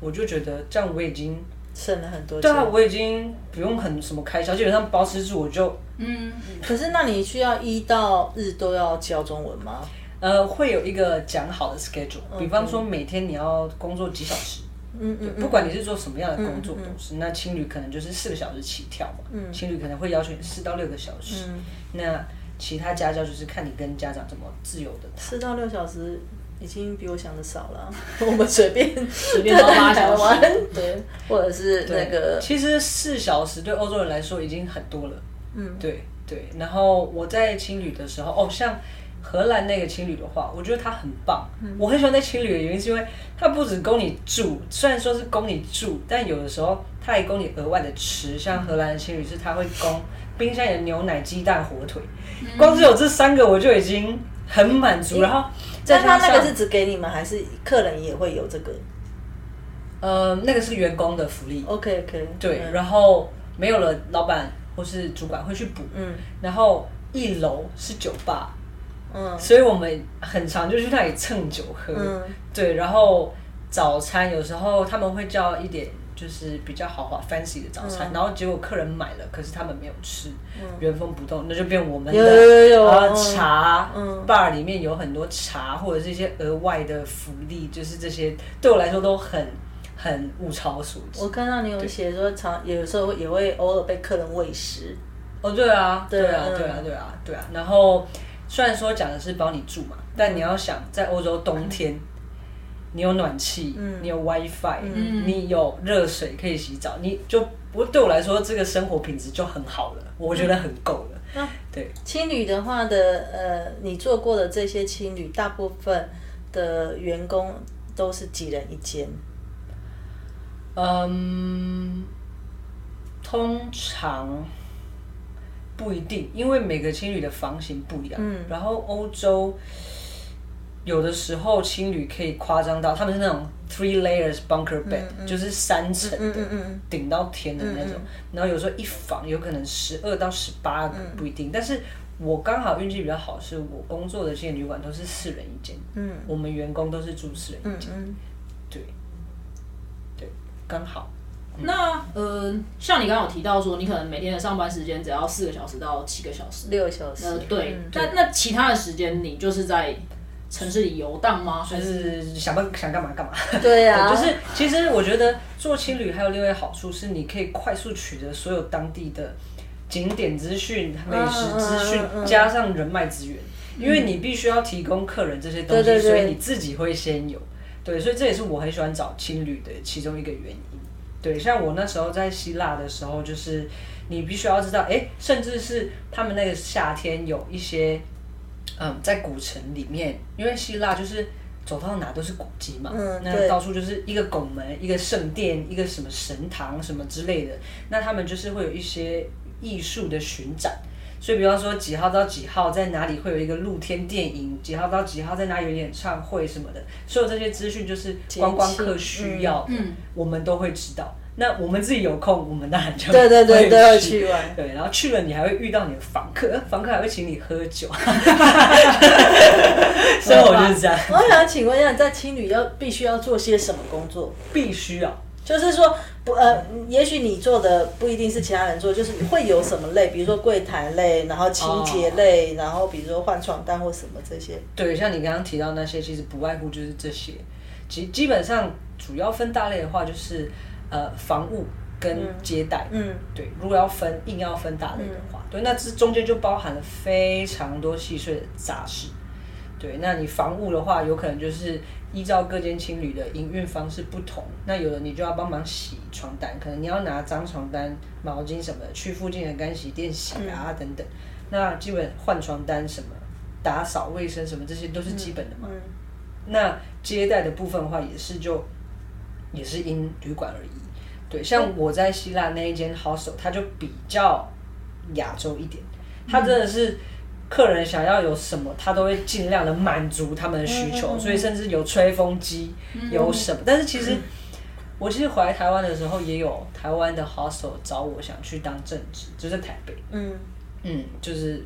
我就觉得这样我已经，省了很多钱。对啊，我已经不用很什么开销，基本上包吃住我就嗯，可是那你需要一到日都要教中文吗？呃，会有一个讲好的 schedule，比方说每天你要工作几小时。嗯嗯，不管你是做什么样的工作都是。那青旅可能就是四个小时起跳嘛，嗯青旅可能会要求你四到六个小时。那其他家教就是看你跟家长怎么自由的谈。四到六小时已经比我想的少了。[laughs] 我们随便 [laughs] 随便到八小时对，或者是那个其实四小时对欧洲人来说已经很多了。嗯，对对。然后我在青旅的时候，哦，像。荷兰那个青旅的话，我觉得它很棒。我很喜欢那青旅的原因是因为它不止供你住，虽然说是供你住，但有的时候它还供你额外的吃。像荷兰的青旅是它会供冰箱里的牛奶、鸡蛋、火腿，光是有这三个我就已经很满足。然后再但他加上那个是只给你们，还是客人也会有这个呃，那个是员工的福利。？OK OK，对，然后没有了，老板或是主管会去补。嗯然后一楼是酒吧，嗯所以我们很常就去那里蹭酒喝。嗯对，然后早餐有时候他们会叫一点就是比较豪华 fancy 的早嗯餐，然后结果客人买了，可是他们没有吃，原封不动，那就变我们的。有有有然后嗯茶，嗯 bar 里面有很多茶或者是一些额外的福利，就是这些对我来说都很很物超所值。我看到你有写说常有时候也会偶尔被客人喂食，哦，对啊，对对啊，嗯对啊，对啊，对啊。然后虽然说讲的是帮你住嘛，但你要想在欧洲冬天，你有暖气，你有 WiFi，、你有热水可以洗澡，你就不对我来说，这个生活品质就很好了，我觉得很够了。嗯对，青旅的话的呃，你做过的这些青旅，大部分的员工都是几人一间？嗯，通常不一定，因为每个青旅的房型不一样。嗯然后欧洲有的时候青旅可以夸张到，他们是那种 three layers bunker bed，、就是三层的，顶到天的那种。然后有时候一房有可能十二到十八个，不一定。但是我刚好运气比较好，是我工作的这些旅馆都是四人一间，嗯我们员工都是住四人一间，嗯嗯，对，对，刚好。那呃，像你刚刚有提到说，你可能每天的上班时间只要四个小时到七个小时。六小时。呃，对嗯，那那其他的时间你就是在城市里游荡吗？还就是是想办想干嘛干嘛。对啊，[laughs] 就是其实我觉得做青旅还有另外一个好处是，你可以快速取得所有当地的景点资讯、美食资讯嗯嗯嗯，加上人脉资源，因为你必须要提供客人这些东西，对对对所以你自己会先有。对，所以这也是我很喜欢找青旅的其中一个原因。对，像我那时候在希腊的时候，就是你必须要知道，哎，甚至是他们那个夏天有一些，嗯，在古城里面，因为希腊就是走到哪都是古迹嘛，那嗯那到处就是一个拱门、一个圣殿、一个什么神堂什么之类的，那他们就是会有一些艺术的巡展。所以，比方说几号到几号在哪里会有一个露天电影，几号到几号在哪里有演唱会什么的，所有这些资讯就是观光客需要的，嗯我们都会知道。那我们自己有空，我们当然就对对对会都要去玩对，然后去了你还会遇到你的房客，房客还会请你喝酒，[laughs] 生活就是这样，我想请问一下，在青旅要必须要做些什么工作？必须啊。就是说，不呃，也许你做的不一定是其他人做，就是会有什么类，比如说柜台类，然后清洁类，然后比如说换床单或什么这些。对，像你刚刚提到那些，其实不外乎就是这些。基基本上主要分大类的话，就是呃房务跟接待。嗯，对。如果要分硬要分大类的话，对，那这中间就包含了非常多细碎的杂事。对，那你房务的话，有可能就是依照各间青旅的营运方式不同，那有的你就要帮忙洗床单，可能你要拿脏床单、毛巾什么的去附近的干洗店洗啊等等。那基本换床单什么、打扫卫生什么，这些都是基本的嘛。那接待的部分的话，也是就也是因旅馆而已。对，像我在希腊那一间 hostel，它就比较亚洲一点，它真的是。客人想要有什么，他都会尽量的满足他们的需求，所以甚至有吹风机，有什么。但是其实，我其实回来台湾的时候，也有台湾的 hostel 找我想去当正职，就是台北。嗯嗯，就是。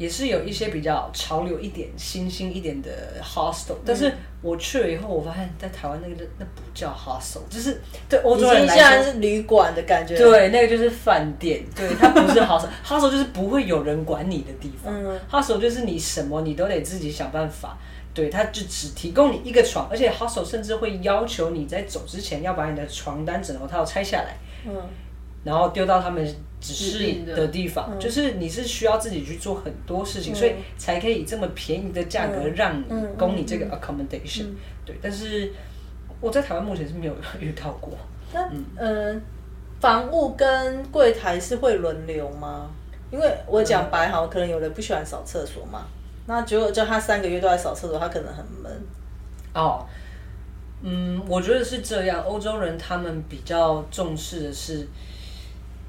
也是有一些比较潮流一点、新兴一点的 hostel，但是我去了以后，我发现在台湾那个那不叫 hostel，就是对欧洲人来说是旅馆的感觉。对，那个就是饭店，对，它不是 hostel，hostel [laughs] 就是不会有人管你的地方。嗯，hostel 就是你什么你都得自己想办法。对，他就只提供你一个床，而且 hostel 甚至会要求你在走之前要把你的床单、枕头套拆下来。嗯。然后丢到他们指示的地方，就是你是需要自己去做很多事情，所以才可以这么便宜的价格让你供你这个 accommodation。对，但是我在台湾目前是没有 [laughs] 遇到过。那嗯，房务跟柜台是会轮流吗？因为我讲白好，可能有人不喜欢扫厕所嘛，那结果叫他三个月都在扫厕所，他可能很闷。哦，嗯，我觉得是这样。欧洲人他们比较重视的是。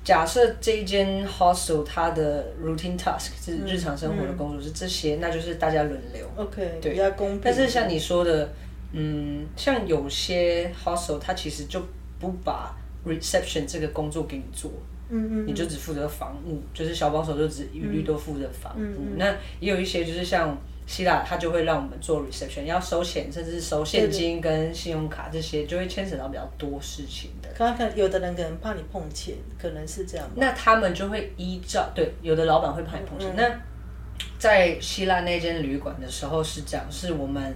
假设这一间 hostel 它的 routine task 是日常生活的工作是这些，那就是大家轮流。OK，对，比较公平。但是像你说的，嗯，像有些 hostel 它其实就不把 reception 这个工作给你做，嗯嗯，你就只负责房务，就是小帮手就只一律都负责房务。那也有一些就是像。希腊他就会让我们做 reception，要收钱，甚至是收现金跟信用卡这些，就会牵扯到比较多事情的。可能有的人可能怕你碰钱，可能是这样。那他们就会依照对，有的老板会怕你碰钱。那在希腊那间旅馆的时候是这样，是我们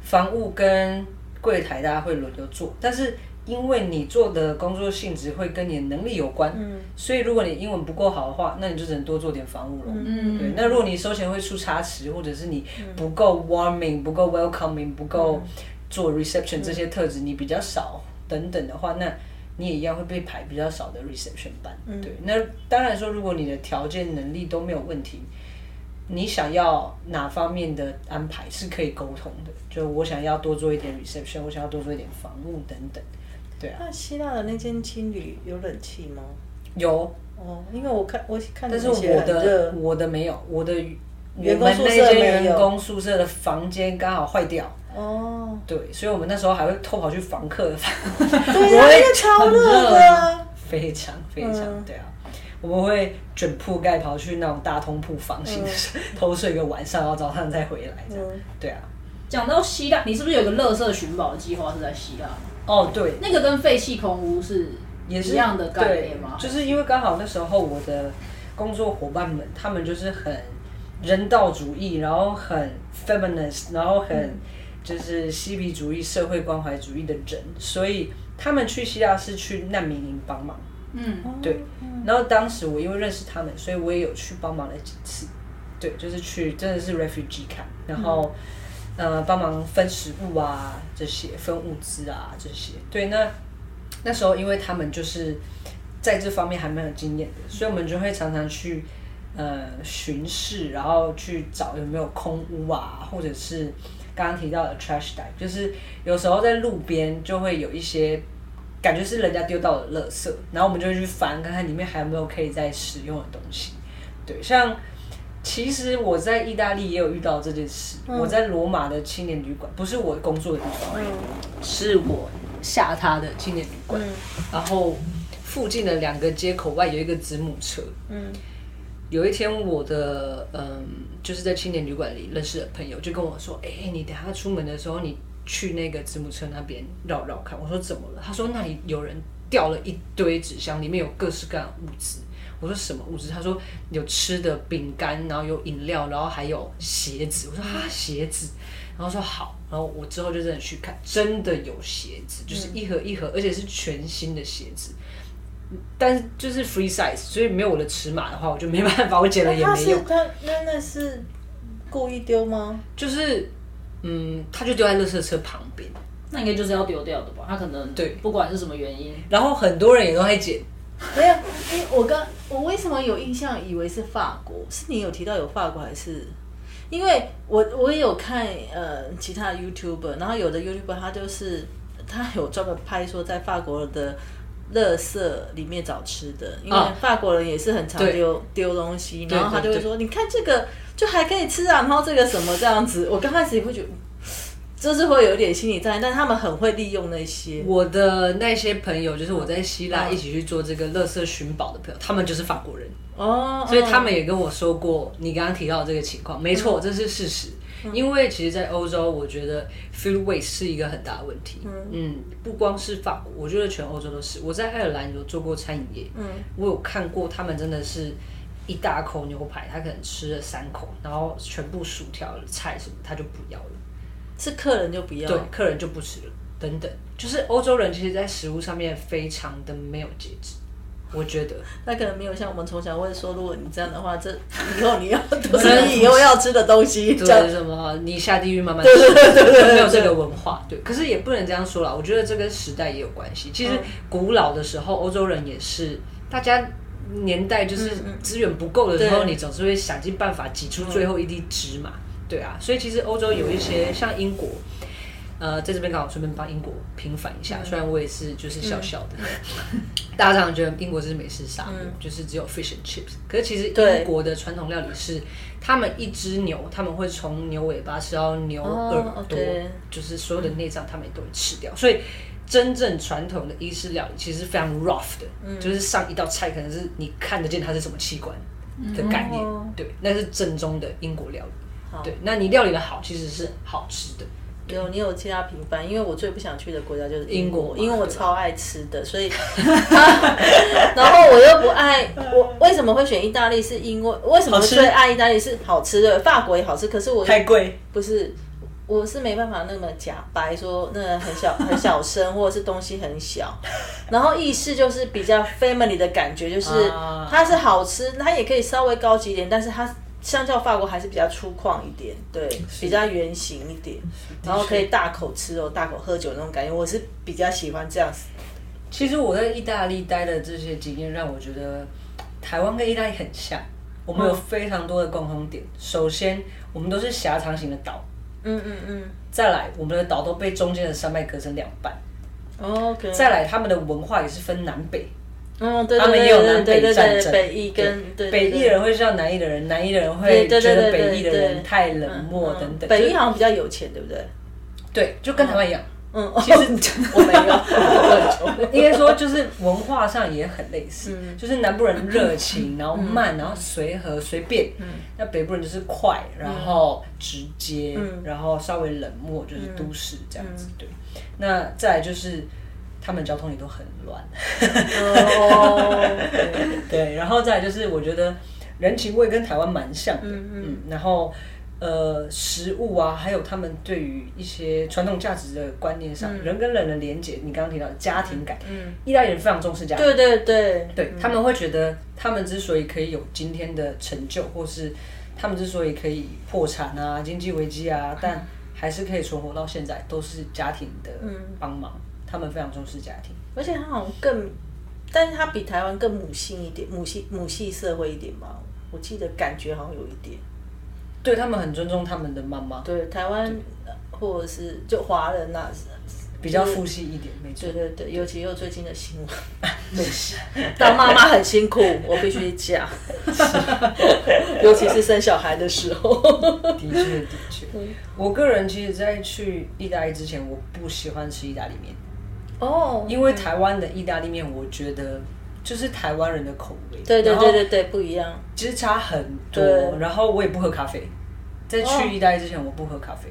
房务跟柜台大家会轮流做，但是。因为你做的工作性质会跟你的能力有关，所以如果你英文不够好的话，那你就只能多做点防务了。嗯对，那如果你收钱会出差池，或者是你不够 warming、不够 welcoming、不够做 reception 这些特质你比较少等等的话，那你也一样会被排比较少的 reception 班。对，那当然说，如果你的条件能力都没有问题，你想要哪方面的安排是可以沟通的。就我想要多做一点 reception，我想要多做一点防务等等。对啊，那希腊的那间青旅有冷气吗？有哦，因为我看我看，但是我的我的没有，我的员工宿舍员工宿舍的房间刚好坏掉哦。对，所以我们那时候还会偷跑去房客的房，对啊，[laughs] 那个超热的，非常非常对啊。我们会卷铺盖跑去那种大通铺房型 [laughs] 偷睡个晚上，然后早上再回来这样。对啊。讲到希腊，你是不是有个乐色寻宝的计划是在希腊？哦，对，那个跟废弃空屋是也是一样的概念吗？就是因为刚好那时候我的工作伙伴们，他们就是很人道主义，然后很 feminist，然后很就是嬉皮主义、社会关怀主义的人，所以他们去希腊是去难民营帮忙。嗯，对。然后当时我因为认识他们，所以我也有去帮忙了几次。对，就是去真的是 refugee camp，然后。呃，帮忙分食物啊，这些分物资啊，这些。对，那那时候因为他们就是在这方面还蛮有经验的，所以我们就会常常去呃巡视，然后去找有没有空屋啊，或者是刚刚提到的 trash bag，就是有时候在路边就会有一些感觉是人家丢到的垃圾，然后我们就去翻，看看里面还有没有可以再使用的东西。对，像。其实我在意大利也有遇到这件事。我在罗马的青年旅馆，不是我工作的地方，是我下榻的青年旅馆。然后附近的两个街口外有一个子母车。嗯，有一天我的嗯，就是在青年旅馆里认识的朋友就跟我说：“哎，你等下出门的时候，你去那个子母车那边绕绕看。”我说：“怎么了？”他说：“那里有人掉了一堆纸箱，里面有各式各样的物资。我说什么物资？他说有吃的饼干，然后有饮料，然后还有鞋子。我说啊鞋子，然后说好，然后我之后就真的去看，真的有鞋子，就是一盒一盒，而且是全新的鞋子。但是就是 free size，所以没有我的尺码的话，我就没办法，我捡了也没有。他那那是故意丢吗？就是嗯，他就丢在垃圾车旁边，那应该就是要丢掉的吧？他可能对不管是什么原因，然后很多人也都在捡。没有，因为我刚我为什么有印象以为是法国？是你有提到有法国还是？因为我我也有看呃其他的 YouTuber，然后有的 YouTuber 他就是他有专门拍说在法国的垃圾里面找吃的，因为啊法国人也是很常对丢丢东西，然后他就会说你看这个就还可以吃啊，然后这个什么这样子，我刚开始也会觉得。就是会有一点心理障碍，但他们很会利用那些。我的那些朋友，就是我在希腊一起去做这个垃圾寻宝的朋友，他们就是法国人，哦，所以他们也跟我说过你刚刚提到的这个情况，没错，这是事实。因为其实，在欧洲，我觉得 food waste 是一个很大的问题。嗯，不光是法国，我觉得全欧洲都是。我在爱尔兰有做过餐饮业，嗯，我有看过他们真的是一大口牛排，他可能吃了三口，然后全部薯条、菜什么他就不要了。是客人就不要。对，客人就不吃了，等等，就是欧洲人其实，在食物上面非常的没有节制，我觉得。他可能没有像我们从小会说，如果你这样的话，这以后你要 [laughs] 你以后要吃的东西，对，什么你下地狱慢慢吃，没有这个文化。对，可是也不能这样说啦，我觉得这跟时代也有关系。其实古老的时候，欧洲人也是大家。年代就是资源不够的时候，你总是会想尽办法挤出最后一滴汁嘛，对啊。所以其实欧洲有一些像英国，呃，在这边刚好顺便帮英国平反一下，虽然我也是就是小小的，[laughs] 大家常常觉得英国是美食沙漠，就是只有 fish and chips。可是其实英国的传统料理是，他们一只牛，他们会从牛尾巴吃到牛耳哦朵就是所有的内脏他们也都会吃掉。所以真正传统的意式料理其实是非常 rough 的，就是上一道菜可能是你看得见它是什么器官的概念，哦对，那是正宗的英国料理。那你料理的好，其实是好吃的。有你有其他平凡，因为我最不想去的国家就是英国嘛因为我超爱吃的，所以，[laughs] 然后我又不爱我为什么会选意大利？是因为为什么最爱意大利是好吃的，法国也好吃，可是我太贵，不是。我是没办法那么假白说那个很小 [laughs] 很小声，或者是东西很小。然后意式就是比较 family 的感觉，就是啊它是好吃，它也可以稍微高级一点，但是它相较法国还是比较粗犷一点，对，比较圆形一点，然后可以大口吃肉、大口喝酒那种感觉。我是比较喜欢这样子。其实我在意大利待的这些经验，让我觉得台湾跟意大利很像，我们有非常多的共同点。首先，我们都是狭长型的岛，嗯嗯嗯再来，我们的岛都被中间的山脉隔成两半。，OK。再来，他们的文化也是分南北，嗯，对他们对也有南对对对对，北战争。北翼跟北翼的人会笑南翼的人，南翼的人会觉得北翼的人太冷漠嗯等等。北翼好像比较有钱，对不对？对，就跟台湾一样。嗯，其实 [laughs] 我没有，[laughs] 应该说就是文化上也很类似，嗯就是南部人热情，然后慢，然后随和随便，嗯那北部人就是快，然后直接，嗯然后稍微冷漠，就是都市这样子。对，那再来就是他们交通也都很乱，哦，[laughs] 对，然后再来就是我觉得人情味跟台湾蛮像的，嗯然后。呃，食物啊，还有他们对于一些传统价值的观念上，人跟人的连接，你刚刚提到的家庭感，嗯，意大利人非常重视家庭。对对对。对，他们会觉得他们之所以可以有今天的成就，或是他们之所以可以破产啊、经济危机啊，但还是可以存活到现在，都是家庭的帮忙。他们非常重视家庭。而且他好像更，但是他比台湾更母性一点，母系母系社会一点吧。我记得感觉好像有一点。对他们很尊重他们的妈妈，对，台湾呃或者是就华人呐、比较父系一点，没错对。对对，尤其又最近的新闻，对是当妈妈很辛苦，我必须讲，[laughs] 尤其是生小孩的时候。的确的确。我个人其实，在去意大利之前，我不喜欢吃意大利面，哦，因为台湾的意大利面，我觉得就是台湾人的口味。对对对对对，不一样。其实差很多。然后我也不喝咖啡，在哦去意大利之前我不喝咖啡，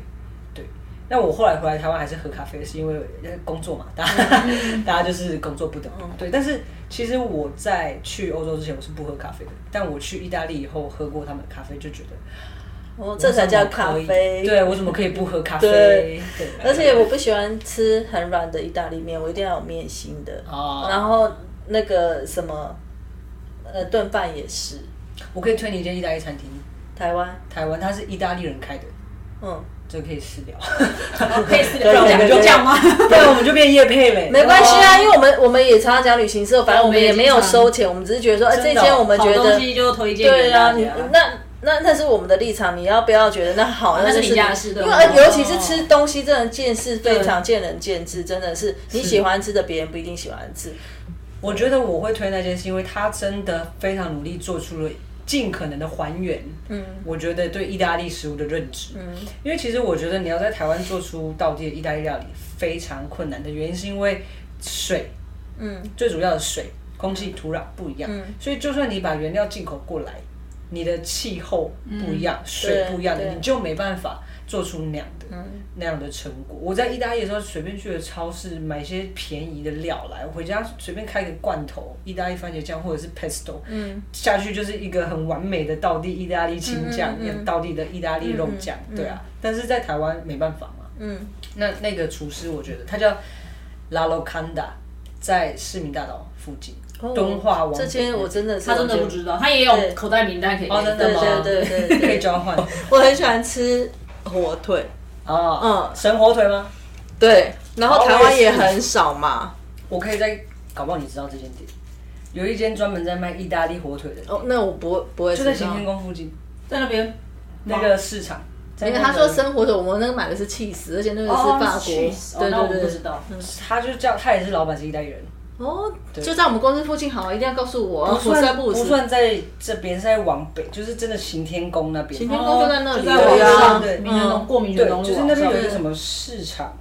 对。那我后来回来台湾还是喝咖啡，是因为呃工作嘛，大家、[laughs] 大家就是工作不得不。对，但是其实我在去欧洲之前我是不喝咖啡的，但我去意大利以后喝过他们的咖啡，就觉得哦，这才叫咖啡。对我怎么可以不喝咖啡？对对，而且我不喜欢吃很软的意大利面，我一定要有面心的。哦然后那个什么，呃，炖饭也是，我可以推你一间意大利餐厅，台湾，台湾它是意大利人开的，嗯，这可以私聊。[laughs] 可以个两个就这样吗？对，我们就变叶配嘞。没关系啊，因为我们我们也常常讲旅行社，反正我们也没有收钱，我们只是觉得说，哎，这间我们好觉得，东西就推荐给对啊，你。那那那是我们的立场，你要不要觉得那好？那是就是你家的事对因为呃尤其是吃东西，真的见识非常见仁见智，真的是你喜欢吃的，别人不一定喜欢吃。我觉得我会推那件事因为他真的非常努力做出了尽可能的还原。嗯，我觉得对意大利食物的认知。嗯，因为其实我觉得你要在台湾做出道地的意大利料理非常困难的原因，是因为水，嗯，最主要的水、空气、土壤不一样。嗯，所以就算你把原料进口过来，你的气候不一样，水不一样的，你就没办法做出那样的、那样的成果。我在意大利的时候，随便去了超市买一些便宜的料来，我回家随便开个罐头，意大利番茄酱或者是 pesto，嗯，下去就是一个很完美的道地意大利青酱，也道地的意大利肉酱，对啊。但是在台湾没办法嘛，嗯，那那个厨师我觉得他叫 La Locanda，在市民大道附近。敦化王这间我真的是，他真的不知道，他也有口袋名单可以给哦，真的吗？对对可以交换。[laughs] 我很喜欢吃火腿，哦，嗯，神火腿吗？对，然后哦台湾也很少嘛。我可以在，搞不好你知道这间店，有一间专门在卖意大利火腿的，哦，那我不会不会就在行天宫附近在那边那个市场。因为他说生火腿，我们那个买的是 cheese，而且那个是法国，哦对对对。不知道。他就叫他也是老板是意大利人，哦，就在我们公司附近，好，一定要告诉我，不我算在这边，是在往北，就是真的行天宫那边。行天宫就在那里。对啊。上，对。过民权东，路，就是那边有一个什么市场，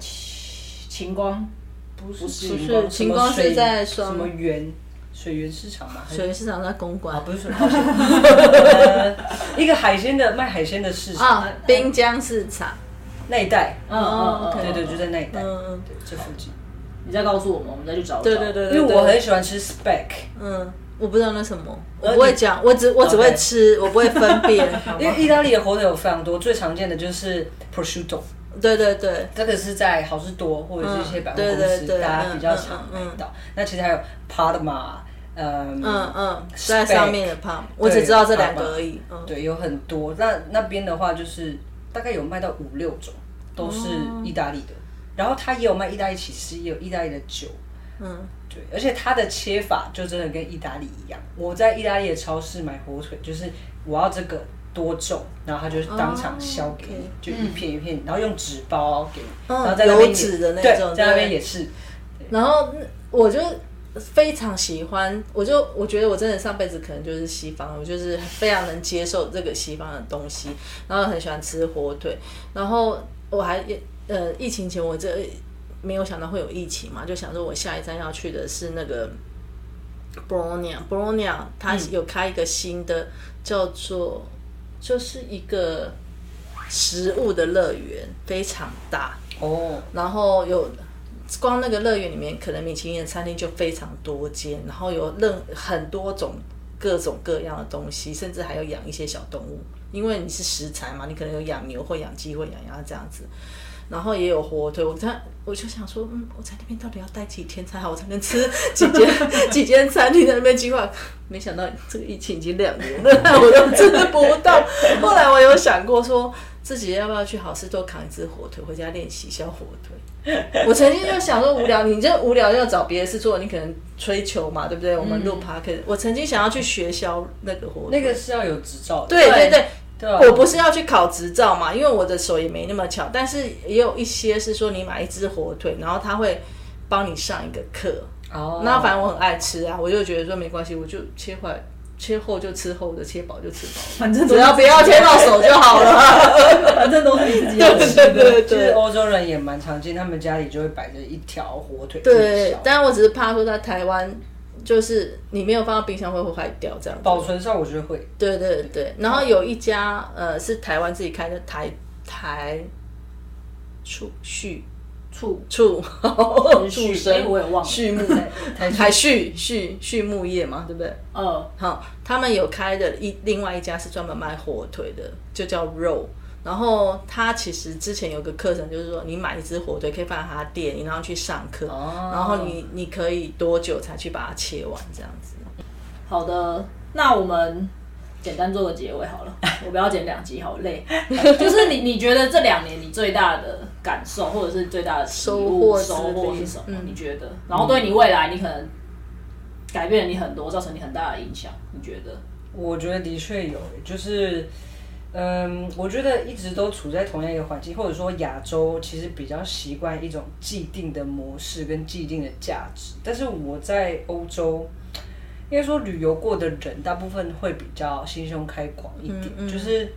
晴光，不是不是晴光，晴光是什么水在双什么园水源市场嘛？水源市场在公馆。啊，不是水，抱歉。[laughs] 呃一个海鲜的卖海鲜的市场。啊，滨江市场。那一带，嗯嗯嗯，对对，就在那一带，嗯嗯，对，这附近。你再告诉我们，我们再去找找。对对对，因为我很喜欢吃 speck，嗯，我不知道那什么，我呃不会讲，我只我只会吃，我不会分辨。[laughs] 因为意大利的火腿有非常多，最常见的就是 prosciutto，对对对，这个是在好事多或者是一些百货公司，对对对大家比较常买到。那其实还有 Parma，嗯嗯嗯，在上面的 parma，，我只知道这两个而已。嗯，对，有很多。那那边的话，就是大概有卖到五六种，都是意大利的。然后它也有卖意大利起司，也有意大利的酒。嗯，对，而且它的切法就真的跟意大利一样。我在意大利的超市买火腿，就是我要这个多重，然后他就是当场削给你，哦就一片一片，然后用纸包给你，嗯然后在那边纸的那对种在那边也是。然后我就非常喜欢，我就我觉得我真的上辈子可能就是西方，我就是非常能接受这个西方的东西，然后很喜欢吃火腿，然后我还呃疫情前我这没有想到会有疫情嘛，就想说我下一站要去的是那个 Bologna，Bologna 它有开一个新的、叫做就是一个食物的乐园，非常大。哦，然后有光那个乐园里面，可能米其林的餐厅就非常多间，然后有任很多种各种各样的东西，甚至还有养一些小动物，因为你是食材嘛，你可能有养牛或养鸡或养鸭这样子。然后也有火腿，我在我就想说，嗯，我在那边到底要待几天才好，我才能吃几间几间餐厅在那边计划。没想到这个疫情已经两年了，[laughs] 我都吃不到。后来我有想过说，自己要不要去好事多扛一只火腿回家练习削火腿。我曾经就想说无聊，你就无聊要找别的事做，你可能吹球嘛，对不对？我们录 p o d 我曾经想要去学削那个火腿，那个是要有执照的。对对对。对啊我不是要去考执照嘛，因为我的手也没那么巧，但是也有一些是说你买一只火腿，然后他会帮你上一个课。哦，那反正我很爱吃啊，我就觉得说没关系，我就切坏。切厚就吃厚的，切薄就吃薄的，[laughs] 反正只要不要切到手就好了。[laughs] 反正都是你自己要吃 [laughs] 对对的。其实对欧洲人也蛮常见，他们家里就会摆着一条火腿。对削，但我只是怕说在台湾，就是你没有放到冰箱会会坏掉这样。保存上我觉得会。对对对，然后有一家呃是台湾自己开的台台畜畜畜畜畜畜生，[laughs] 哎我也忘了畜牧台畜畜畜牧业嘛，对不对？嗯，好，他们有开的一另外一家是专门卖火腿的，就叫肉。然后他其实之前有个课程，就是说你买一只火腿可以放在他店里，然后去上课，哦然后你你可以多久才去把它切完这样子？好的，那我们简单做个结尾好了，[laughs] 我不要剪两集，好累。[laughs] 就是你你觉得这两年你最大的感受，或者是最大的收悟获收获是什么？嗯你觉得？然后对你未来，你可能改变了你很多，造成你很大的影响，你觉得？我觉得的确有，就是，嗯，我觉得一直都处在同样一个环境，或者说亚洲其实比较习惯一种既定的模式跟既定的价值，但是我在欧洲，应该说旅游过的人，大部分会比较心胸开广一点，嗯嗯。就是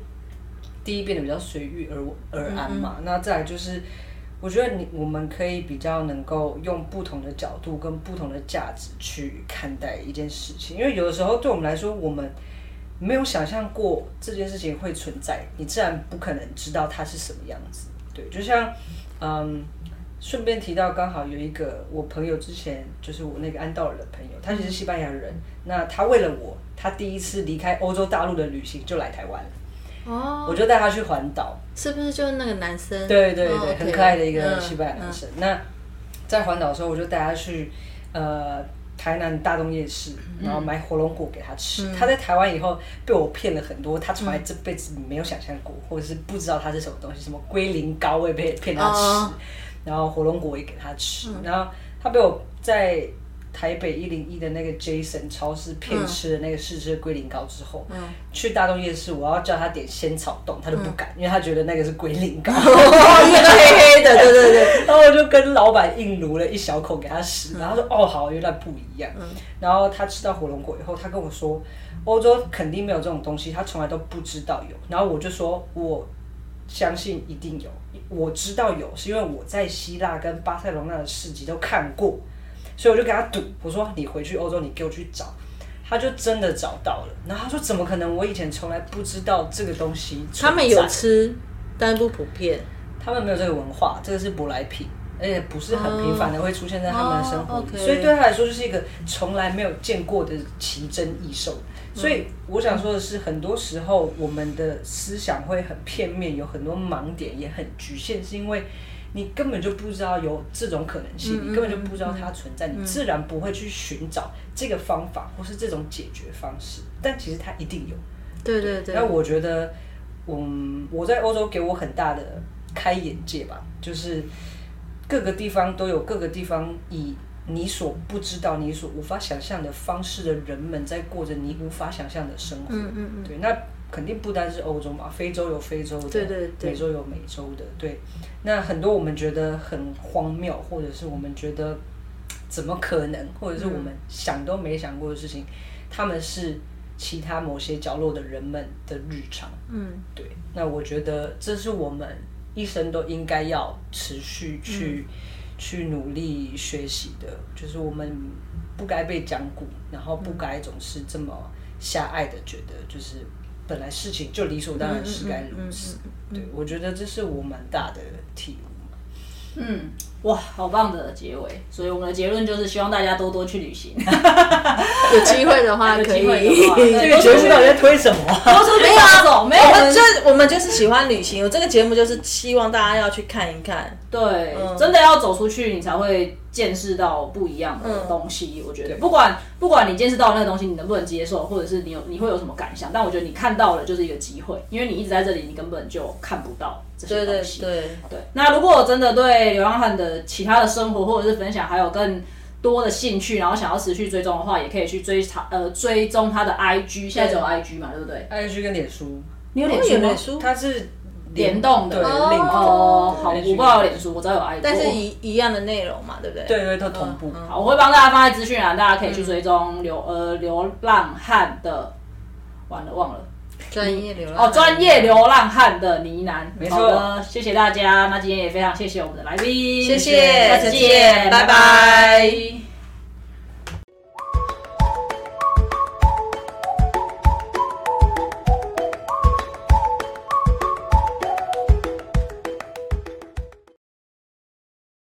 第一变得比较随遇而而安嘛，那再来就是。我觉得你我们可以比较能够用不同的角度跟不同的价值去看待一件事情，因为有的时候对我们来说，我们没有想象过这件事情会存在，你自然不可能知道它是什么样子。对，就像嗯，顺便提到，刚好有一个我朋友之前就是我那个安道尔的朋友，他其实是西班牙人，那他为了我，他第一次离开欧洲大陆的旅行就来台湾我就带他去环岛。是不是就是那个男生？对对对，很可爱的一个嗯西班牙男生。那在环岛的时候，我就带他去呃台南大东夜市，然后买火龙果给他吃。他在台湾以后被我骗了很多，他从来这辈子没有想象过，或者是不知道它是什么东西，什么龟苓膏我也被骗他吃，哦然后火龙果也给他吃，然后他被我在。台北一零一的那个 Jason 超市骗吃的那个试吃的龟苓膏之后，嗯去大东夜市，我要叫他点仙草冻，他就不敢，因为他觉得那个是龟苓膏。哦，因为黑黑的，对对对。[laughs] 然后我就跟老板硬撸了一小口给他吃，然后他说哦好，原来不一样。然后他吃到火龙果以后，他跟我说，欧洲肯定没有这种东西，他从来都不知道有。然后我就说我相信一定有，我知道有，是因为我在希腊跟巴塞罗那的市集都看过，所以我就跟他赌，我说你回去欧洲，你给我去找。他就真的找到了，然后他说：“怎么可能？我以前从来不知道这个东西。”他们有吃，但不普遍。他们没有这个文化，这个是舶来品，而且不是很频繁的会出现在他们的生活里，所以对他来说就是一个从来没有见过的奇珍异兽。所以我想说的是，很多时候我们的思想会很片面，有很多盲点，也很局限，是因为你根本就不知道有这种可能性，你根本就不知道它存在，你自然不会去寻找这个方法或是这种解决方式，但其实它一定有。对对对那。我觉得，嗯，我在欧洲给我很大的开眼界吧，就是各个地方都有各个地方以你所不知道、你所无法想象的方式的人们在过着你无法想象的生活。嗯嗯嗯。对，那肯定不单是欧洲嘛，非洲有非洲的，对对对美洲有美洲的，对。那很多我们觉得很荒谬，或者是我们觉得怎么可能，或者是我们想都没想过的事情，他们是其他某些角落的人们的日常。嗯，对，那我觉得这是我们一生都应该要持续去、去努力学习的，就是我们不该被讲古，然后不该总是这么狭隘的觉得，就是本来事情就理所当然是该如此。对，我觉得这是我蛮大的体悟。嗯，哇，好棒的结尾。所以我们的结论就是希望大家多多去旅行，[laughs] 有机会的话 [laughs] 有可以。机会的话这个节目到底在推什么啊？多出去走走，没有 [laughs] 我们人就我们就是喜欢旅行，我这个节目就是希望大家要去看一看。对，嗯真的要走出去，你才会见识到不一样的东西。我觉得，不管不管你见识到那个东西，你能不能接受，或者是你有你会有什么感想，但我觉得你看到了就是一个机会，因为你一直在这里，你根本就看不到这些对对东西。对，对，那如果我真的对流浪汉的其他的生活或者是分享还有更多的兴趣，然后想要持续追踪的话，也可以去追查呃追踪他的 IG，现在只有 IG 嘛，对不对？IG 跟脸书，你有脸书脸？书，它是联动的。对哦好，我不知道有脸书，我知道有 IG，但是一一样的内容嘛，对不对？对对，它同步。嗯好，我会帮大家放在资讯栏，大家可以去追踪流、呃流浪汉的，完了忘了专业流浪哦，专业流浪汉的呢喃。没错。好的，谢谢大家。那今天也非常谢谢我们的来宾，谢谢下次再见，拜拜